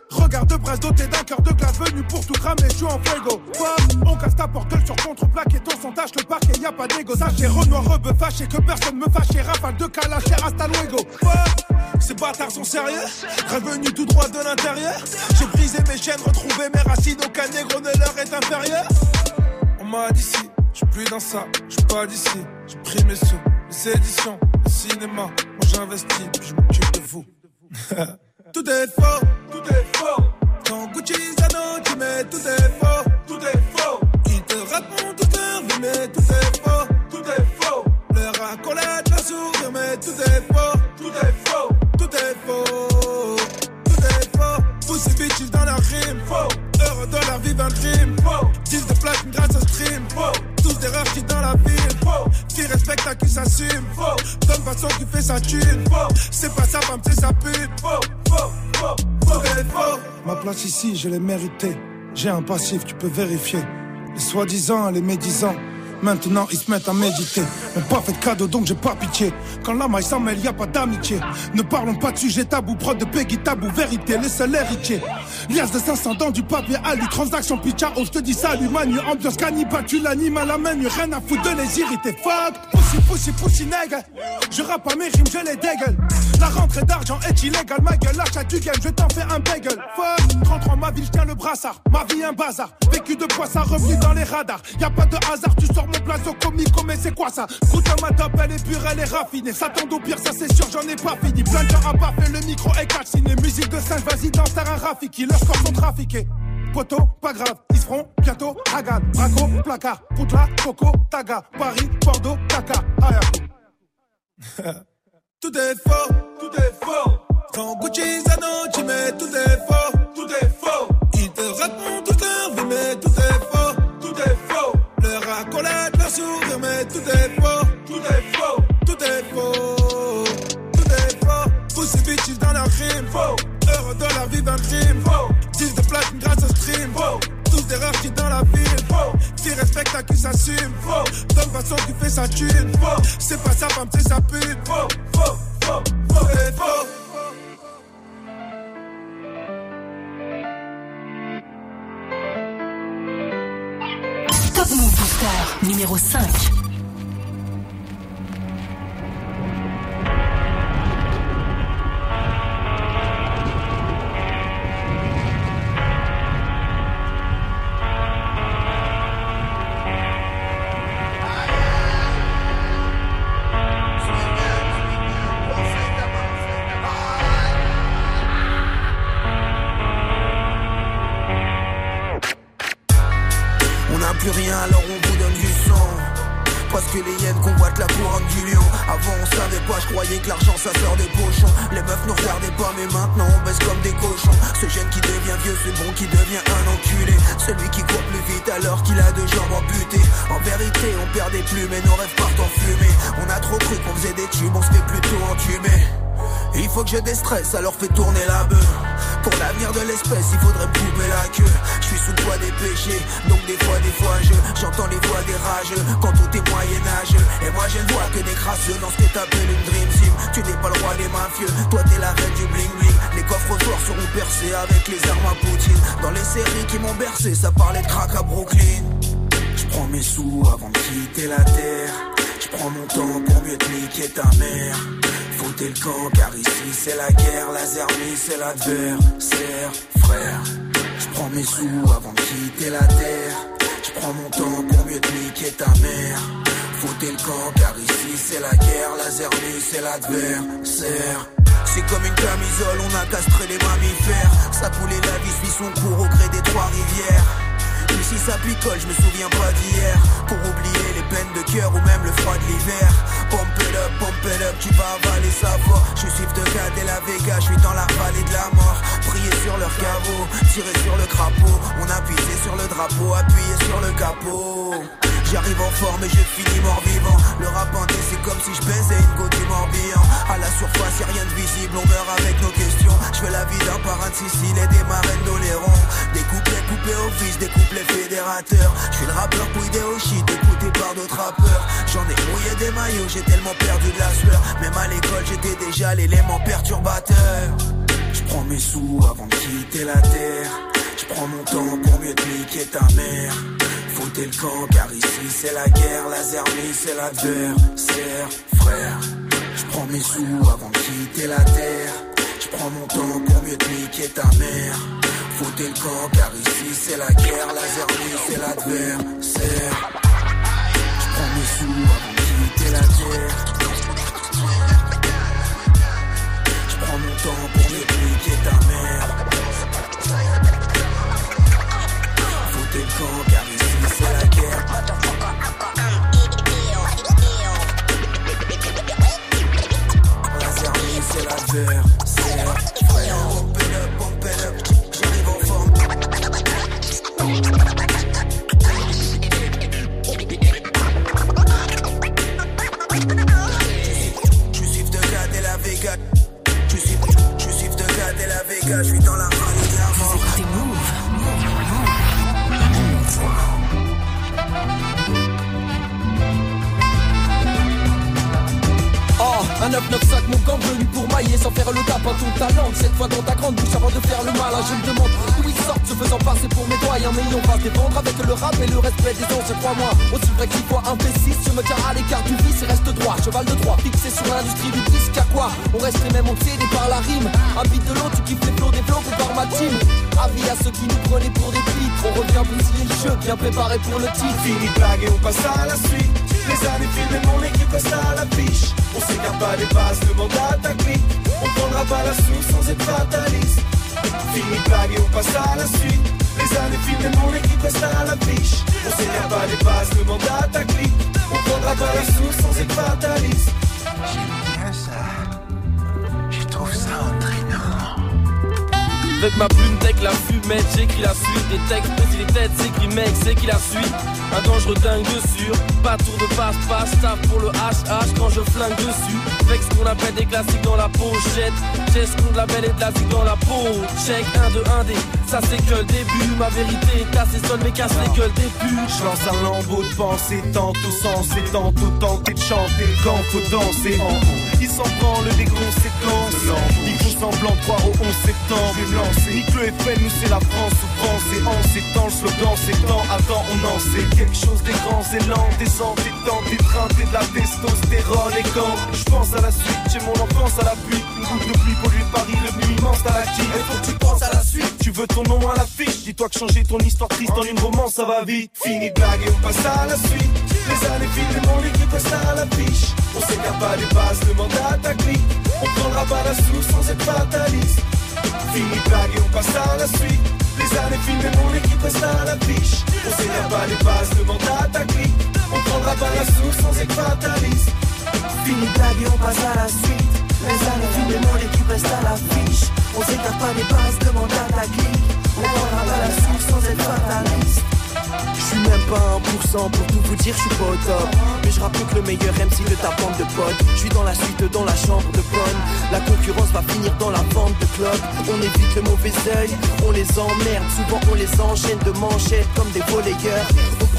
Regarde de brasse doté d'un cœur de glace venu pour tout cramer, je suis en fuego. Fuck, on casse ta porte sur contreplaque et ton son tâche le parquet, y a pas d'égo. Sachez Renoir rebeu fâché que personne me fâche, et rafale de calache et hasta luego. Ces bâtards sont sérieux, revenu tout droit de l'intérieur. J'ai brisé mes chaînes, retrouvé mes racines, aucun négro ne leur est inférieur. m'a d'ici. J'suis plus dans ça, j'suis pas d'ici. J'ai pris mes sous, les éditions, le cinéma. Moi j'investis, puis je m'occupe de vous. (laughs) tout est faux, tout est faux. Quand Gucci Zano, tu mets tout est faux, tout est faux. Ils te racontent toute leur vie, mais tout sourire, mais tout est faux, tout est faux, tout est faux, tout est faux. Poussez bitches dans la rime, faux. Heureux de leur vivre un dream, faux. 10 de platine grâce au stream, faux. Tous des rares qui dans la ville, faux. Qui respecte à qui s'assume, faux. Donne façon qui fait sa thune, faux. C'est pas sa femme, c'est sa pute, faux, faux, faux, faux, et faux. Ma place ici, je l'ai méritée. J'ai un passif, tu peux vérifier. Les soi-disant, les médisants. Maintenant ils se mettent à méditer. M'ont pas fait de cadeau donc j'ai pas pitié. Quand la maille s'en mêle, y a pas d'amitié. Ne parlons pas de sujet tabou, prod de Peggy tabou, vérité, les seuls héritiers. Lias de 500 dans du papier alu, transaction pitcha, oh je te dis salut manu, ambiance cannibale, tu l'animes à la main, rien à foutre de les irriter. Fuck, pussy, pussy, pussy, nègre. Je rappe à mes rimes, je les dégueule. La rentrée d'argent est illégale, ma gueule, l'achat du game, je t'en fais un bagel. Fuck, 33 ma ville, je tiens le brassard. Ma vie un bazar, vécu de poids, ça dans les radars. Y a pas de hasard, tu sors mon plateau comico, mais c'est quoi ça? Goûte à ma top, elle est pure, elle est raffinée. Tombe au pire, ça c'est sûr, j'en ai pas fini. Plein de gens à pas fait le micro est calciné. Musique de singe, vas-y, danse, t'as un Rafiki. Leurs corps sont trafiqués. Poto, pas grave, ils se feront bientôt Hagan, Braco, placard, Poutla, Coco, Taga, Paris, Bordeaux, Dakar, Ayakou. (laughs) Tout est faux, tout est faux. Quand Gucci Zano, tu mets tout est faux, Heureux de leur vie, un crime, faux. 10 de grâce. Tous des rares qui dans la ville. Qui respecte à qui s'assume. Donne façon qui fait sa thune. C'est pas sa femme, c'est sa pute. Top Move numéro 5. Je déstresse, alors fais tourner la bœuf. Pour l'avenir de l'espèce, il faudrait me couper la queue. Je suis sous le poids des péchés, donc des fois, des fois, je j'entends les voix des rageux quand tout est moyenâgeux. Et moi, je ne vois que des crasseux dans ce que t'appelles une dream team. Tu n'es pas le roi des mafieux, toi t'es la reine du bling bling. Les coffres forts seront percés avec les armes à Poutine. Dans les séries qui m'ont bercé, ça parlait de crack à Brooklyn. Je prends mes sous avant de quitter la terre. Je prends mon temps pour mieux te niquer ta mère. Foutez le camp car ici c'est la guerre, la zermie c'est l'adversaire, frère. Je prends mes sous avant de quitter la terre. Je prends mon temps pour mieux te niquer ta mère. Foutez le camp car ici c'est la guerre, la zermie c'est l'adversaire. C'est comme une camisole, on a castré les mammifères. Ça coulait la vie suit son cours au gré des trois rivières. Ici ça picole, je me souviens pas d'hier. Pour oublier les peines de cœur ou même le froid de l'hiver. Pump it up, pump it up, tu vas avaler sa voix. Je suis de Gad et la Vega, je suis dans la vallée de la mort. Prier sur leur caveau, tirer sur le crapaud. On a puisé sur le drapeau, appuyé sur le capot. J'arrive en forme et je finis mort vivant Le rap indé c'est comme si je baisais une du morbihan. À la surface y'a rien de visible, on meurt avec nos questions. Je fais la vie d'un parrain de Sicile et des marraines d'Oléron. Des couplets coupés au fils, des couplets fédérateurs Je suis le rappeur pouillé au shit, écouté par d'autres rappeurs. J'en ai mouillé des maillots, j'ai tellement perdu de la sueur. Même à l'école j'étais déjà l'élément perturbateur. Je prends mes sous avant de quitter la terre. Je prends mon temps pour mieux te niquer ta mère. Foutez le camp car ici c'est la guerre, la zermie c'est l'adversaire, frère. Je prends mes sous avant de quitter la terre. Je prends mon temps pour mieux te niquer ta mère. Foutez le camp car ici c'est la guerre, laser oui c'est l'adversaire. Je prends mes sous avant d'éviter la guerre. Je prends mon temps pour expliquer ta mère. Foutez le camp car ici c'est la guerre. Laser oui c'est l'adversaire. Je suis dans la Un 995 mon gang venu pour mailler sans faire le tapin ton talent Cette fois dans ta grande bouche avant de faire le malin Je me demande d'où ils sortent se faisant passer pour mes doyens. Mais on va se défendre avec le rap et le respect des anciens Crois-moi, aussi vrai qu'il faut P6 Je me tiens à l'écart du vice et reste droit. Cheval de droit, fixé sur l'industrie du disque à quoi On reste les mêmes obsédés par la rime. Un beat de l'autre, tu kiffes les flots développés par ma team Avis à ceux qui nous prenaient pour des pitres On revient bousiller le jeu, bien préparé pour le titre. Fini de blague et on passe à la suite. Les années filent et mon équipe reste à l'affiche. On s'écarte pas des bases, demande à ta clique. On prendra pas la sous sans être fataliste. Fini blague et on passe à la suite. Les années filent et mon équipe reste à l'affiche. On s'écarte pas des bases, demande à ta clique. On prendra pas la sous sans être fataliste. J'aime ça. Je trouve ça entraînant. Avec ma plume tech, la fumette, j'écris la suite Des textes, petit les têtes, c'est qui mec, c'est qui la suite? Un dangereux dingue dessus, pas tour de passe-passe Tape pour le HH quand je flingue dessus Avec ce qu'on appelle des classiques dans la pochette. J'ai ce qu'on label et de la dans la peau. Check 1 2 1 D, ça c'est que le début. Ma vérité est assez seule mais casse les gueules des Je lance un lambeau de pensée, tantôt sensé, tantôt tenté de chanter quand faut danser en haut. Ils s'en branlent des conséquences. Ils font semblant croire au 11 septembre. Nique le FN, nous c'est la France souffrance. Et en ces temps, le slogan temps. Attends, on en sait quelque chose des grands élans, des entêtants, des treintés de la testostérone. Et quand je pense à la suite, j'ai mon enfance à la pluie. Une goutte de pluie pollue Paris, le immense à la team. Il faut que tu penses à la suite. Tu veux ton nom à l'affiche. Dis-toi que changer ton histoire triste en une romance, ça va vite. Fini de blague et on passe à la suite. Les années filent et mon équipe reste à l'affiche. On s'écarte pas des bases, demande à ta clique. On prendra pas la sous sans être fataliste. Fini blague et on passe à la suite. Les années filent et mon équipe reste à l'affiche. On s'écarte pas des bases, demande à ta clique. On prendra pas la sous sans être fataliste. Fini blague et on passe à la suite. Les années filent et mon équipe reste à l'affiche. On s'écarte pas des bases, demande à ta clique. On prendra pas la sous sans être fataliste. Je suis même pas 1% pour tout vous dire, je suis pas au top. Mais je rappelle que le meilleur MC de ta bande de potes. Je suis dans la suite, dans la chambre de bonne. La concurrence va finir dans la vente de club. On évite le mauvais œil, on les emmerde. Souvent on les enchaîne de manchettes comme des volleyeurs.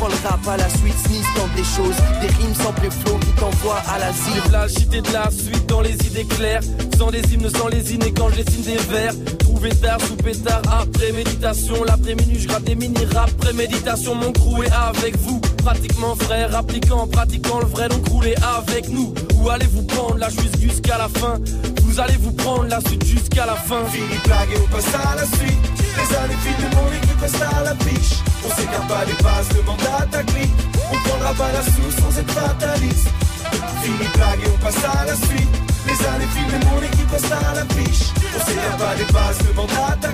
Le rap à la suite, sneeze tente des choses. Des rimes sans plus flow qui t'envoient à l'asile. De la chité de la suite dans les idées claires. Sans les hymnes, sans les hymnes et quand je dessine des vers. Trouvé tard, sous pétard, après méditation. L'après-midi, je gratte des mini-rap. Préméditation, mon crew est avec vous. Pratiquement frère, appliquant, pratiquant le vrai, donc roulez avec nous. Où allez-vous prendre la suite jusqu'à la fin? Vous allez vous prendre la suite jusqu'à la fin. Fini de blague et on passe à la suite. Les années filent et mon équipe reste à l'affiche. On s'écarte pas des bases, demande à ta. On prendra pas la sous sans être fataliste. Fini blague et on passe à la suite. Les années filent et mon équipe reste à l'affiche. On s'écarte pas des bases, demande à ta.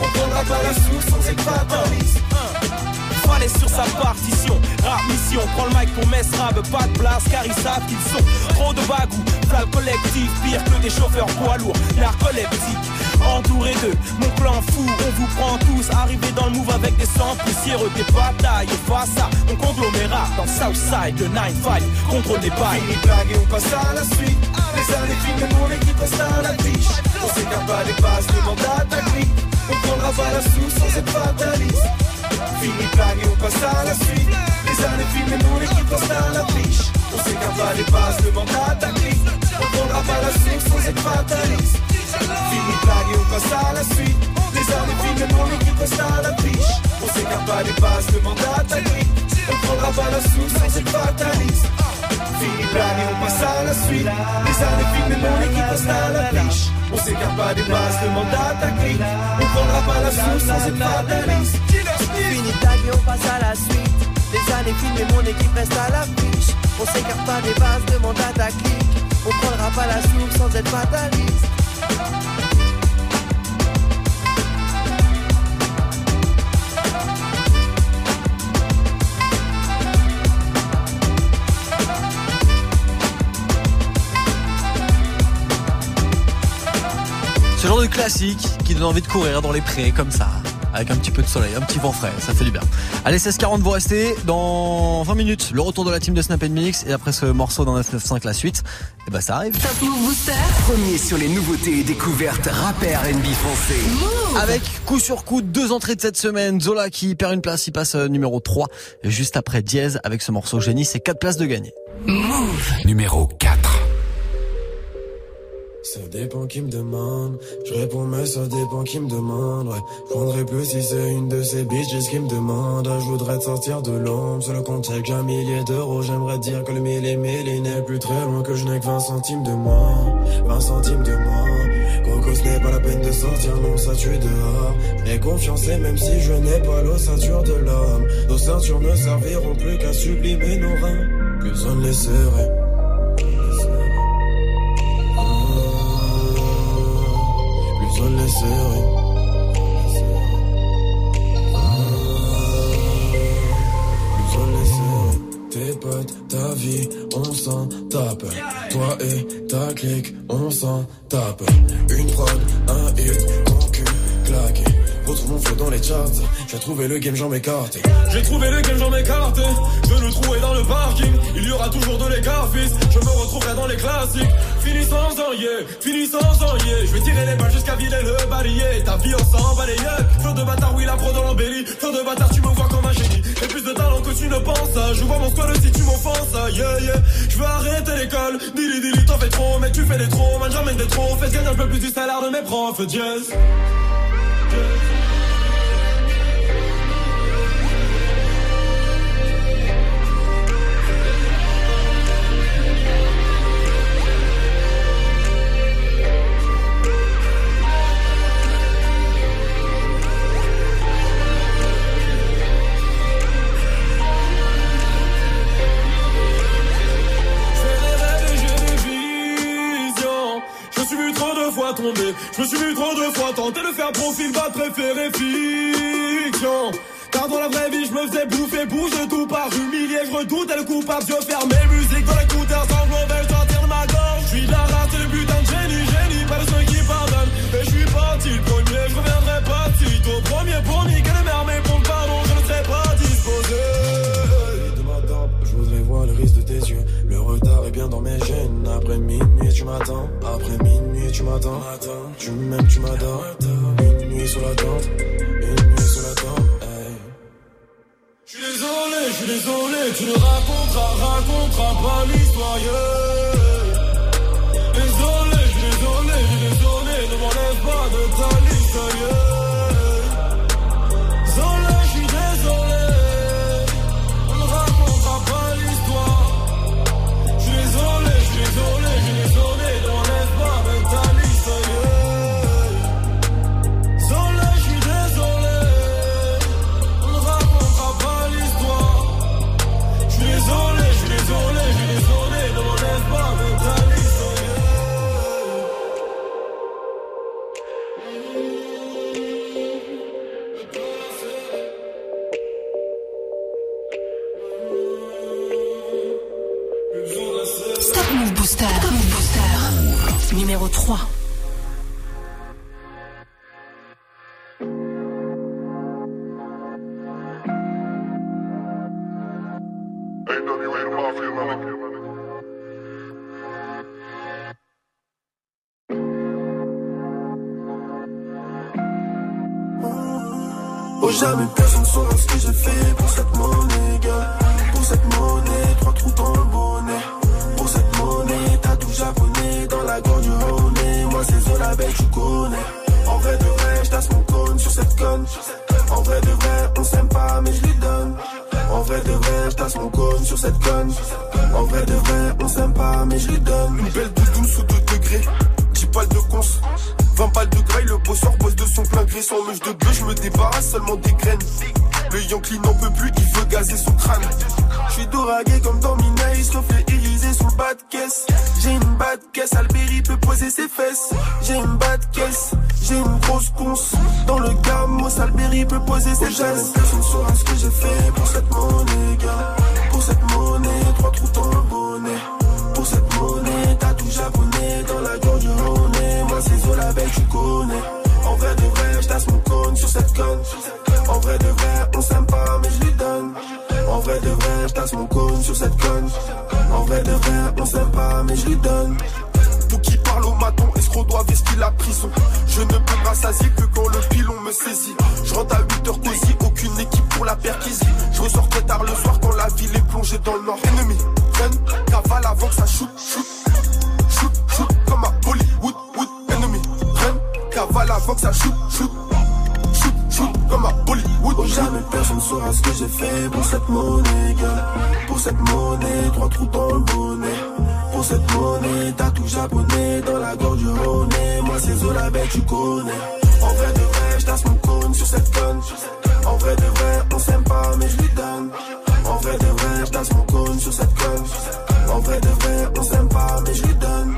On prendra pas la sous sans être fataliste. Fallait sur sa partition, rap mission, prends le mic pour Mess Rab, pas de place car ils savent qu'ils sont trop de bagou, flamme collectif, pire que des chauffeurs poids lourds, narcoleptiques, entouré d'eux, mon clan fou, on vous prend tous, arrivé dans le move avec des sangs poussiéreux, des batailles, face à mon conglomérat, dans Southside, le 9-5, contrôle des bails. Fini de blague et on passe à la suite. Les années et mon équipe reste à l'affiche. On s'écarte pas des bases, demande à ta clique. On prendra pas la sous sans être fataliste. Fini de blague et on passe à la suite. Les années filent mon équipe reste à l'affiche. On s'écarte pas des bases, demande à ta clique. On prendra pas la sous sans être fataliste. Fini de blague et on passe à la suite. Les années filent mon équipe reste à l'affiche. On s'écarte pas des bases, demande à ta clique. On prendra pas la sous sans être fataliste. Fini de blague et on passe à la suite. Les années filent mon équipe reste à l'affiche. On s'écarte pas des bases, demande à ta. On prendra pas la sous sans être fataliste. Passe à la suite. Les années filent et mon équipe reste à l'affiche. On s'écarte pas des bases, demande à ta clique. On prendra pas la soupe sans être fataliste. Ce genre de classique qui donne envie de courir dans les prés comme ça. Avec un petit peu de soleil, un petit vent frais, ça fait du bien. Allez, 16h40, vous restez dans 20 minutes. Le retour de la team de Snap Mix et après ce morceau dans 995 la suite, et bah ça arrive. Top Move Booster. Premier sur les nouveautés et découvertes rappeurs NB français. Avec coup sur coup, deux entrées de cette semaine. Zola qui perd une place, il passe euh, numéro 3. Et juste après Diez avec ce morceau génie, c'est 4 places de gagner. Move. Numéro 4. Ça dépend qui me demande. Je réponds, mais ça dépend qui me demande. Ouais. Je prendrais plus si c'est une de ces bitches qui me demande. Je voudrais te sortir de l'ombre. Sur le compte, j'ai qu'un millier d'euros. J'aimerais dire que le mille et mille n'est plus très loin. Que je n'ai que 20 centimes de moins. 20 centimes de moins. Coco, ce n'est pas la peine de sortir. Non, ça tue dehors. J'ai confiance et même si je n'ai pas l'ossature de l'homme. Nos ceintures ne serviront plus qu'à sublimer nos reins. Plus on ne les serait. Les serrait. Tes potes, ta vie, on s'en tape. Toi et ta clique, on s'en tape. Une prod, un hit. Retrouve mon flow dans les charts. J'ai trouvé le game, j'en m'écarte. J'ai trouvé le game, j'en m'écarte. Je le trouver dans le parking. Il y aura toujours de l'écart, fils. Je me retrouverai dans les classiques. Fini sans en yeah, fini sans en yeah. Je vais tirer les balles jusqu'à vider le balayé. Ta vie, on s'en les. Flow de bâtard, oui, la pro dans l'embellie. Flow de bâtard, tu me vois comme un génie. J'ai plus de talent que tu ne penses. Je vois mon squad si tu m'offenses. Yeah, yeah. Je veux arrêter l'école. Dili, dili, t'en fais trop. Mec, tu fais des trop. Man, j'emmène des trop. Fais gagner un peu plus du salaire de mes profs. Yes. Fois tenter de faire profil bas préféré fiction. Car dans la vraie vie, je me faisais bouffer, bouge tout par humilié, je redoutais le coupable, je fermais musique dans l'écouteur sans mauvais, je sortir de ma gorge. Je suis la race le putain de génie, génie, pas de ceux qui pardonnent. Et je suis parti le premier, je reviendrai pas si tôt. Premier pour niquer les mères, mais pour le pardon, je ne serai pas disposé. De voudrais voir le risque de tes yeux. Le retard est bien dans mes gènes. Après minuit, tu m'attends. Après minuit, m'attends. Tu m'aimes, tu m'adores. Une nuit sur la tente. Une nuit sur la tente. Hey. Je suis désolé, je suis désolé. Tu ne raconteras, raconteras pas l'histoire. Désolé, je suis désolé, je suis désolé. Ne m'enlève pas de ta liste. En vrai de vrai, j'tasse mon cône sur cette conne. En vrai de vrai, on s'aime pas, mais je lui donne. En vrai de vrai, j'tasse mon cône sur cette conne. En vrai de vrai, on s'aime pas, mais je lui donne.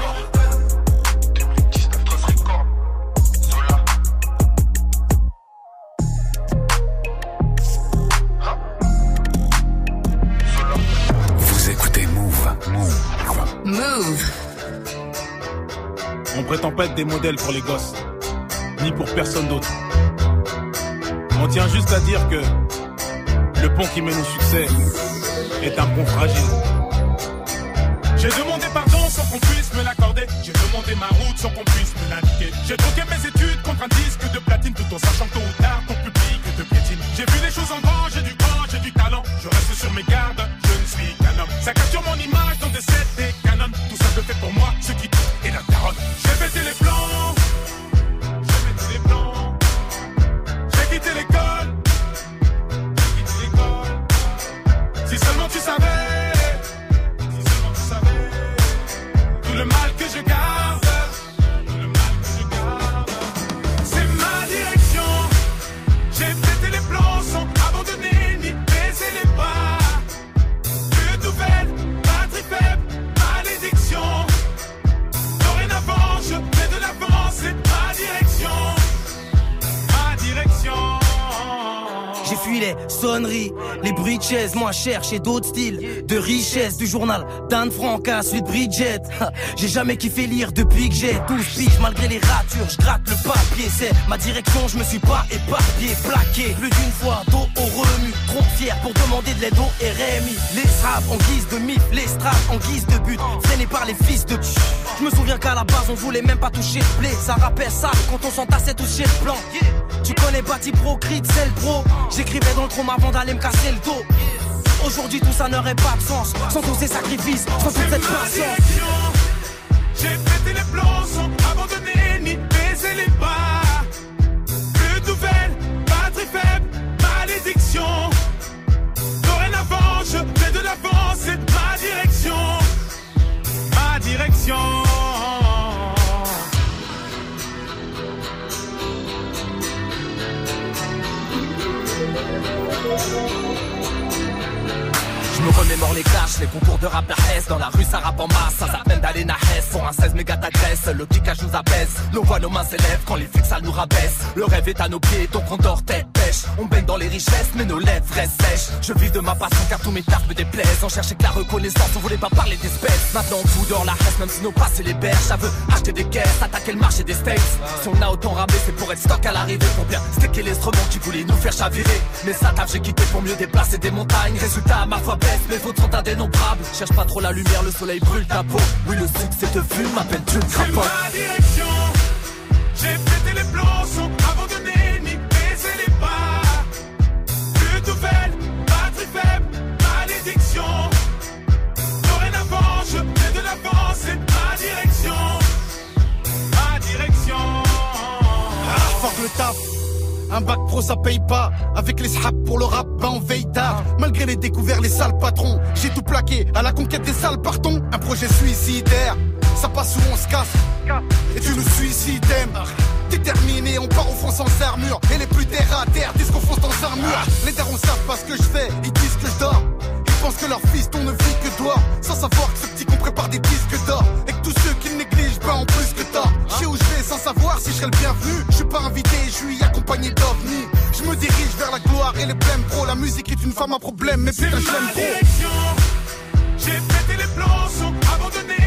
Move. On prétend pas être des modèles pour les gosses, les bruits de chaises. Moi, cherche d'autres styles de richesse. Du journal d'Anne Frank à de Bridget. J'ai jamais kiffé lire depuis que j'ai 12 piges. Malgré les ratures, je gratte le papier. C'est ma direction, je me suis pas éparpillé, plaqué. Plus d'une fois, dos au remue. Pour demander de l'aide au RMI. Les straps en guise de mif, les straps en guise de but. Freinés par les fils de Je me souviens qu'à la base, on voulait même pas toucher le blé. Ça rappelle ça quand on s'entassait tous chez le plan. Tu connais Bati Pro, Crit, c'est le pro. J'écrivais dans le chrome avant d'aller me casser le dos. Aujourd'hui, tout ça n'aurait pas de sens. Sans tous ces sacrifices, sans toute cette patience. J'ai pété les plans sans abandonner ni baisser les pas. Plus de nouvelles, batterie faible, malédiction. Ma me remémore les clashs, les concours de rap S. Dans la rue ça rappe en masse, ça s'appelle d'aller na Pour un 16 méga t'agresse, le kickage nous abaisse Nos voix, nos mains s'élèvent quand les flics nous rabaisse. Le rêve est à nos pieds, donc on dort tête pêche. On baigne dans les richesses, mais nos lèvres restent sèches. Je vis de ma passion car tous mes tafs me déplaisent. On cherchait que la reconnaissance, on voulait pas parler d'espèces. Maintenant on fout la reste, même si nos passes les berges. Ça veut acheter des caisses, attaquer le marché des steaks Si on a autant ramé, c'est pour être stock à l'arrivée. Pour bien sticker l'instrument qui voulait nous faire chavirer. Mais ça taf j'ai quitté pour mieux déplacer des montagnes. Résultat ma foi baisse, mes fautes sont indénombrables. Cherche pas trop la lumière, le soleil brûle ta peau. Oui le succès te fume, ma peine tu ne crapotes. ma direction. J'ai pété les plans sans abandonner ni baisser les pas. Plus de nouvelles, batterie faible, malédiction. Dorénavant je fais de l'avance, c'est ma direction. Ma direction. Ah, le taf un bac pro ça paye pas. Avec les sraps pour le rap ben on veille tard. Malgré les découvertes les sales patrons J'ai tout plaqué. À la conquête des sales partons. Un projet suicidaire. Ça passe où on se casse. Et tu nous suicides Déterminé, on part au fond sans armure. Et les plus terre disent qu'on fonce dans un mur Les darons savent pas ce que je fais, ils disent que je dors. Ils pensent que leur fils on ne vit que toi. Sans savoir que ce petit qu'on prépare des disques d'or. Et que tous ceux qui négligent ben en plus que j'ai où je vais sans savoir si je serai le bienvenu. Je suis pas invité, je suis accompagné d'ovnis. Je me dirige vers la gloire et les blèmes pro. La musique est une femme à problème, mais putain, je l'aime trop. J'ai pété les plans, sont abandonnés.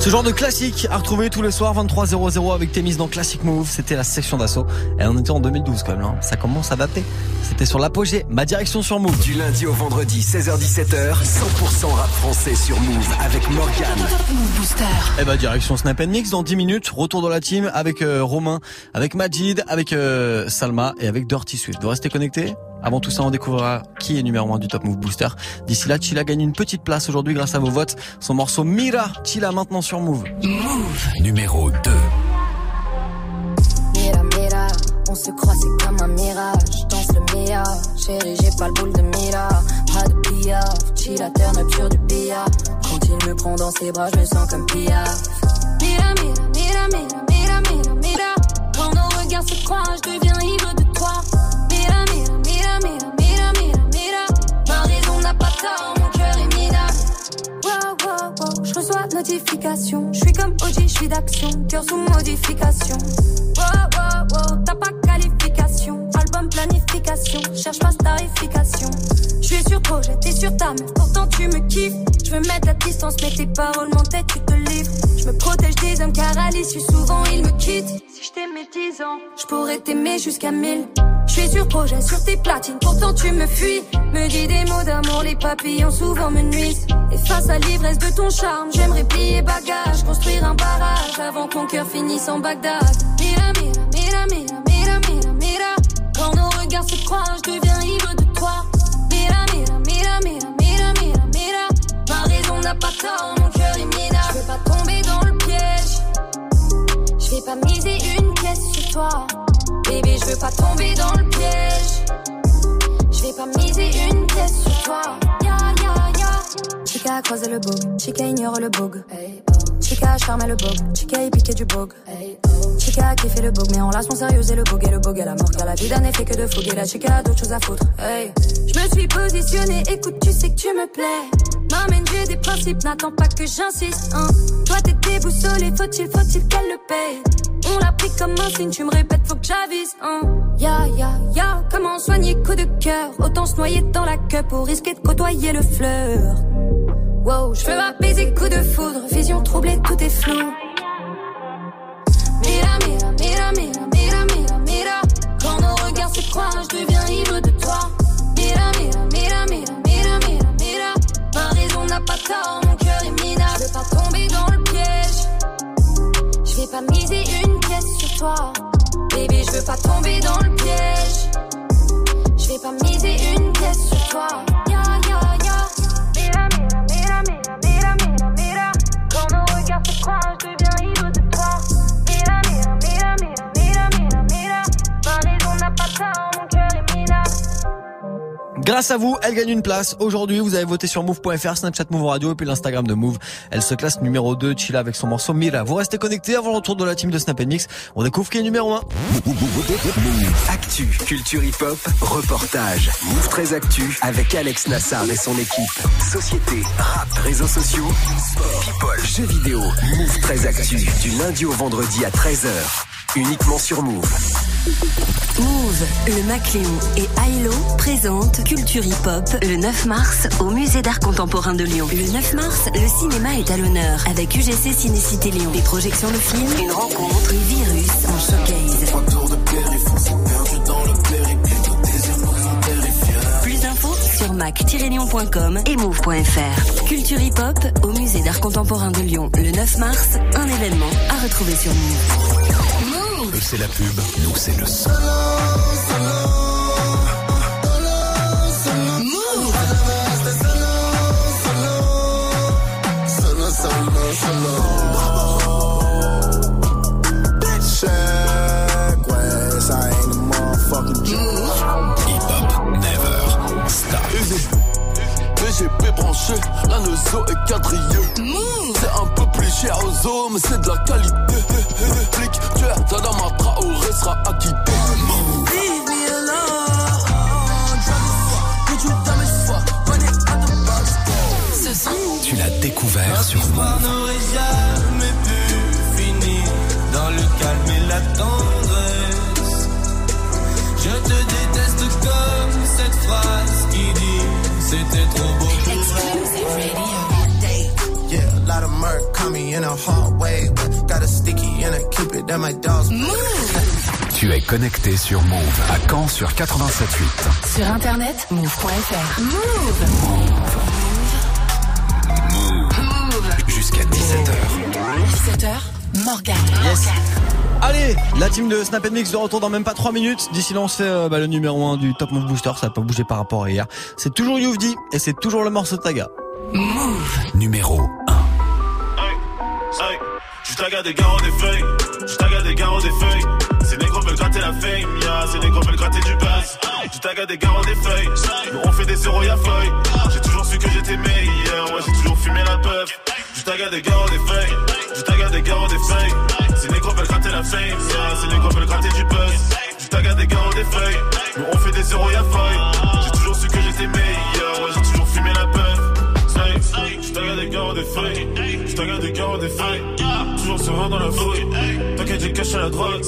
Ce genre de classique à retrouver tous les soirs 23.00 avec Témis dans Classic Move. C'était la section d'assaut. Et on était en 2012 quand même. Hein. Ça commence à dater. C'était sur l'apogée. Ma direction sur Move. Du lundi au vendredi, 16h17h, 100% rap français sur Move avec Morgan. Move Booster. Eh bah direction Snap Mix dans 10 minutes. Retour dans la team avec euh, Romain, avec Majid, avec euh, Salma et avec Dirty Swift. Vous restez connectés? Avant tout ça, on découvrira qui est numéro 1 du Top Move Booster. D'ici là, Chila gagne une petite place aujourd'hui grâce à vos votes. Son morceau Mira, Chila maintenant sur Move. Move. Numéro 2. Mira, mira, on se croit, c'est comme un mirage. Danse le Mia, chérie, j'ai pas le boule de Mira. Pas de piaf, Chila up sur du billard. Quand il me prend dans ses bras, je me sens comme piaf. Mira, mira, mira, mira, mira, mira, mira. Quand nos regards se croisent, je deviens ivre de notification. Je suis comme OG, je suis d'action. Cœur sous modification. Wow, wow, wow, t'as pas qualification. Album planification. Cherche pas starification. Je suis sur projet, t'es sur ta meuf. Pourtant tu me kiffes. Je veux mettre la distance, mais tes paroles m'entêtent, tu te livres. Je me protège des hommes car à l'issue souvent ils me quittent. Si je t'aimais 10 ans, je pourrais t'aimer jusqu'à 1000. Je suis sur projet, sur tes platines, pourtant tu me fuis. Me dis des mots d'amour, les papillons souvent me nuisent. Et face à l'ivresse de ton charme, j'aimerais plier bagage, construire un barrage avant que mon cœur finisse en Bagdad. Mira, mira, mira, mira, mira, mira, mira. Quand nos regards se croisent, je deviens ivre de toi. Mira, mira, mira, mira, mira, mira, mira. Ma raison n'a pas tort, mon cœur est minable. Je veux pas tomber dans le piège. Je vais pas miser une pièce sur toi. Bébé, je veux pas tomber dans le piège. Je vais pas miser une pièce sur toi. Ya, ya, ya. Chica a croisé le bug, Chica ignore le bug. Chica a charmé le bug, Chica a piqué du bug. Chica a kiffé le bug, mais en relation sérieuse et le bug et le bug à la mort. Car la vie d'un effet que de fouguer. La chica a d'autres choses à foutre. Je me suis positionnée, écoute, tu sais que tu me plais. M'amène, j'ai des principes, n'attends pas que j'insiste. Hein. Toi, t'es déboussolé, faut-il, faut-il qu'elle le paye? On l'a pris comme un signe, tu me répètes, faut que j'avise. Hein. Ya, ya, ya, comment soigner coup de cœur? Autant se noyer dans la cup pour risquer de côtoyer le fleur. Wow, je veux apaiser coup de foudre, vision troublée, tout est flou. Mira, mira, mira, mira, mira, mira, mira. Quand nos regards se croisent, je deviens ivre de toi. Mira, mira, mira, mira, mira, mira, mira. Ma raison n'a pas tort, mon cœur est minable. Je veux pas tomber dans le piège. Je vais pas miser une pièce sur toi. Bébé, je veux pas tomber dans le piège. Je vais pas miser une pièce sur toi. Grâce à vous, elle gagne une place. Aujourd'hui, vous avez voté sur move.fr, Snapchat Move Radio et puis l'Instagram de Move. Elle se classe numéro 2, Chila avec son morceau Mira. Vous restez connectés avant le retour de la team de Snap Mix. On découvre qui est numéro 1. Actu, culture hip-hop, reportage. Move très Actu avec Alex Nassar et son équipe. Société, rap, réseaux sociaux, sport, people, jeux vidéo. Move très Actu du lundi au vendredi à 13h. Uniquement sur Move. Move, le Macléon et Ailo présentent Culture Hip Hop le 9 mars au Musée d'Art Contemporain de Lyon. Le 9 mars, le cinéma est à l'honneur avec UGC Cinécité Lyon. Des projections de films, une rencontre et virus en showcase. Plus d'infos sur mac-lyon.com et move.fr. Culture Hip Hop au Musée d'Art Contemporain de Lyon le 9 mars, un événement à retrouver sur Move. Eux, c'est la pub, nous, c'est le son. Hip-hop, never stop. réseau est quadrillé. C'est un mais c'est de la qualité. Flic, tu es Zadama Traoré sera acquitté. Leave me alone. Tu l'as découvert sur. L'histoire n'aurait jamais pu finir dans le calme et la tendresse. Je te déteste comme cette phrase qui dit c'était trop beau pour lot of murk caught me in a hard way. Got a sticky and a cupid that my dogs. Tu es connecté sur Move à Caen sur 87.8. sur internet, move.fr. Move. Jusqu'à 17h. 17h, Morgan. Yes. Allez, la team de Snap Mix de retour dans même pas 3 minutes. D'ici là, on se fait euh, bah, le numéro 1 du Top Move Booster. Ça n'a pas bougé par rapport à hier. C'est toujours Youvdi et c'est toujours le morceau de Taga. Numéro 1. Hey, je taga des garros des feuilles, je taga des garros des feuilles. Ces négros veulent gratter la fame, ya, ces négros veulent gratter du buzz. Je taga des garros des feuilles, on fait des zéros y'a feuille. J'ai toujours su que j'étais meilleur, ouais, j'ai toujours fumé la puff. Je taga des garros des feuilles, je taga des garros des feuilles. Ces négros veulent gratter la fame, ya, ces négros veulent gratter du buzz. Je taga des garros des feuilles, on fait des zéros y'a feuille. J'ai toujours su que j'étais meilleur, ouais, j'ai toujours fumé la puff. Je des feuilles, je taga des garros des feuilles. Toujours serein dans la fouille. T'inquiète, j'ai caché la drogue.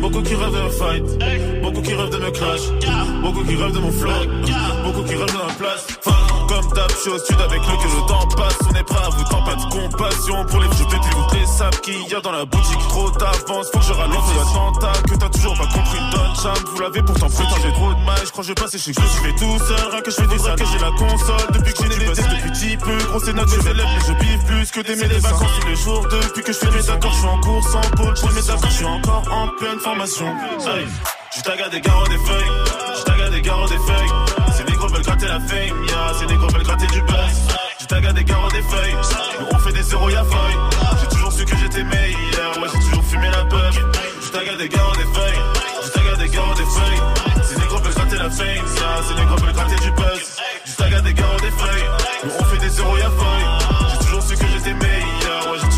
Beaucoup qui rêvent de me fight. Beaucoup qui rêvent de me clash. Beaucoup qui rêvent de mon flow. Beaucoup qui rêvent de ma place. Comme d'hab, je suis au sud avec le que le temps passe. Vous tant pas de compassion pour les jeter toutes les sables qu'il y a dans la boutique. Trop d'avance, faut que je ralente les attentats que t'as toujours pas compris. Don Cham, vous l'avez pourtant putain, j'ai trop de mal. Je crois que je vais chez que je suis fait tout seul. Rien que je fais des que j'ai la console. Depuis que j'ai des tests depuis petit peu. Gros, c'est notre élèves, mais je biffe plus que des des vacances tous les jours. Depuis que je fais mes accords, je suis en course en pôle. Je fais mes accords, je suis encore en pleine formation. Je taga des garros des feuilles, je taga des garros des feuilles. Ces négros veulent gratter la fame, ya, ces négros veulent gratter du buzz. Je taga des garros des feuilles, on fait des zéros y'a feuille. J'ai toujours su que j'étais meilleur, ouais j'ai toujours fumé la peur. Je taga des garros des feuilles, je taga des garros des feuilles. Ces négros veulent gratter la fame, ya, ces négros veulent gratter du buzz. Je taga des garros des feuilles, on fait des zéros y'a feuille. J'ai toujours su que j'étais meilleur, ouais j'ai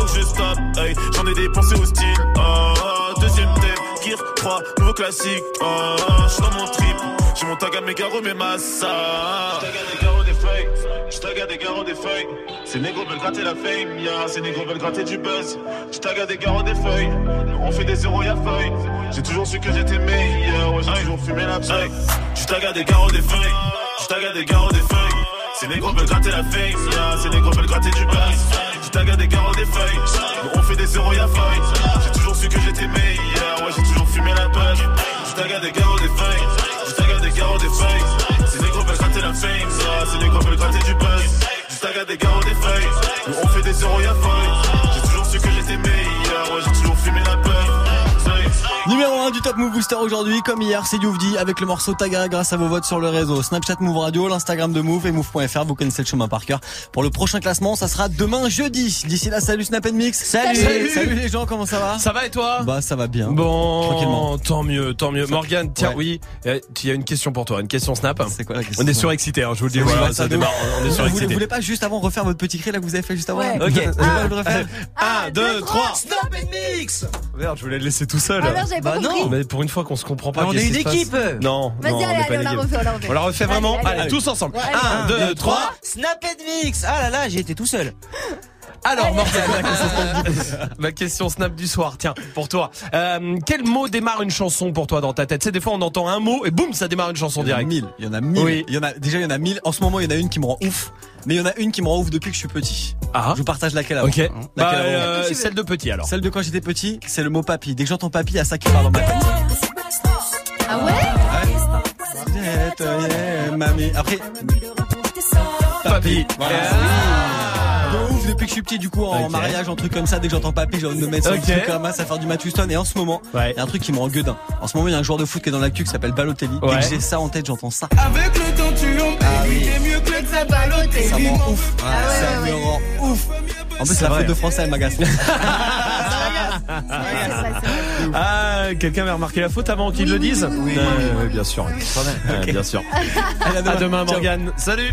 Faut que je stoppe, hey. J'en ai dépensé au style. Oh, deuxième thème, Gear 3, nouveau classique. Oh, je suis dans mon trip. J'ai mon tag à mes garros, mes massas. Je tag à des garros des feuilles. Je tag à des garros des feuilles. Ces négros veulent gratter la fame, ya. Ces négros veulent gratter du buzz. Je tag à des garros des feuilles. On fait des zéros, y'a feuille. J'ai toujours su que j'étais meilleur. Ouais, j'ai toujours fumé la paille. Je tag à des garros des feuilles. Je tag à des garros des feuilles. Ces négros veulent gratter la fame, ya. Ces négros veulent gratter du buzz. À des garros des feuilles. On fait des zéros, y'a feuille. J'ai toujours su que j'étais meilleur. Ouais, j'ai toujours fumé la peur. Je tag à des garros des feuilles. Je tag à des garros des feuilles. Ces négros veulent gratter la fame, ya. Ces négros veulent gratter du buzz. Je tag à des garros des feuilles. On fait des zéros, y'a. Numéro 1 du Top Move Booster aujourd'hui, comme hier, c'est Youvdi avec le morceau Taga grâce à vos votes sur le réseau. Snapchat Move Radio, l'Instagram de Move et Move.fr, vous connaissez le chemin par cœur. Pour le prochain classement, ça sera demain jeudi. D'ici là, salut Snap Mix. Salut. Salut les gens, comment ça va? Ça va et toi? Bah ça va bien. Bon, Tranquillement. tant mieux, tant mieux. Morgan, tiens, Ouais. oui, il y a une question pour toi, une question Snap. C'est quoi la question On est surexcité, hein, je vous le dis, voilà, ça démarre, on est Vous voulez, surexcité. vous voulez pas juste avant refaire votre petit cri là que vous avez fait juste avant? Ouais. Ok. Vous voulez le refaire 1, 2, 3 Snap and mix Merde, je voulais le laisser tout seul. Ah non, j'avais pas Bah compris. Non, mais pour une fois qu'on se comprend pas. Ah, on est une équipe. Non, Vas-y, allez, allez, on la refait, on la refait. On la refait vraiment Allez, tous ensemble. Ouais, 1, 2, 3 Snap and mix Ah là là, j'ai été tout seul. Alors, Morgane, ma question snap du soir, tiens, pour toi. Euh, quel mot démarre une chanson pour toi dans ta tête? Tu sais, des fois on entend un mot et boum, ça démarre une chanson Il y en a direct. mille. Il y en a mille. Oui. Il y en a, déjà, il y en a mille. En ce moment, il y en a une qui me rend ouf. Mais il y en a une qui me rend ouf depuis que je suis petit. Ah. Je vous partage laquelle avant. Ok. Laquelle Bah, avant euh, celle de petit alors. Celle de quand j'étais petit, c'est le mot papy. Dès que j'entends papy, il y a ça qui part dans ma tête. Ah ouais? Yeah, yeah, mamie. Après, Papi. Voilà. Ouf, depuis que je suis petit, du coup, en mariage, en truc comme ça, dès que j'entends papy, j'ai envie de me mettre sur Ok. le truc comme ça, à faire du Matthew Stone. Et en ce moment, il y a un truc qui me rend gueudin. En ce moment, il y a un joueur de foot qui est dans l'actu qui s'appelle Balotelli. Dès Ouais. que j'ai ça en tête, j'entends ça. Avec le temps, tu embellis. T'es mieux que ça baloté. Ça me rend ouf. ça me rend ouf. En plus, C'est la faute de français, elle m'agace. (laughs) Ah, quelqu'un avait remarqué la faute avant qu'ils le disent Oui, bien sûr. Euh, bien sûr. À À demain, Morgane. Salut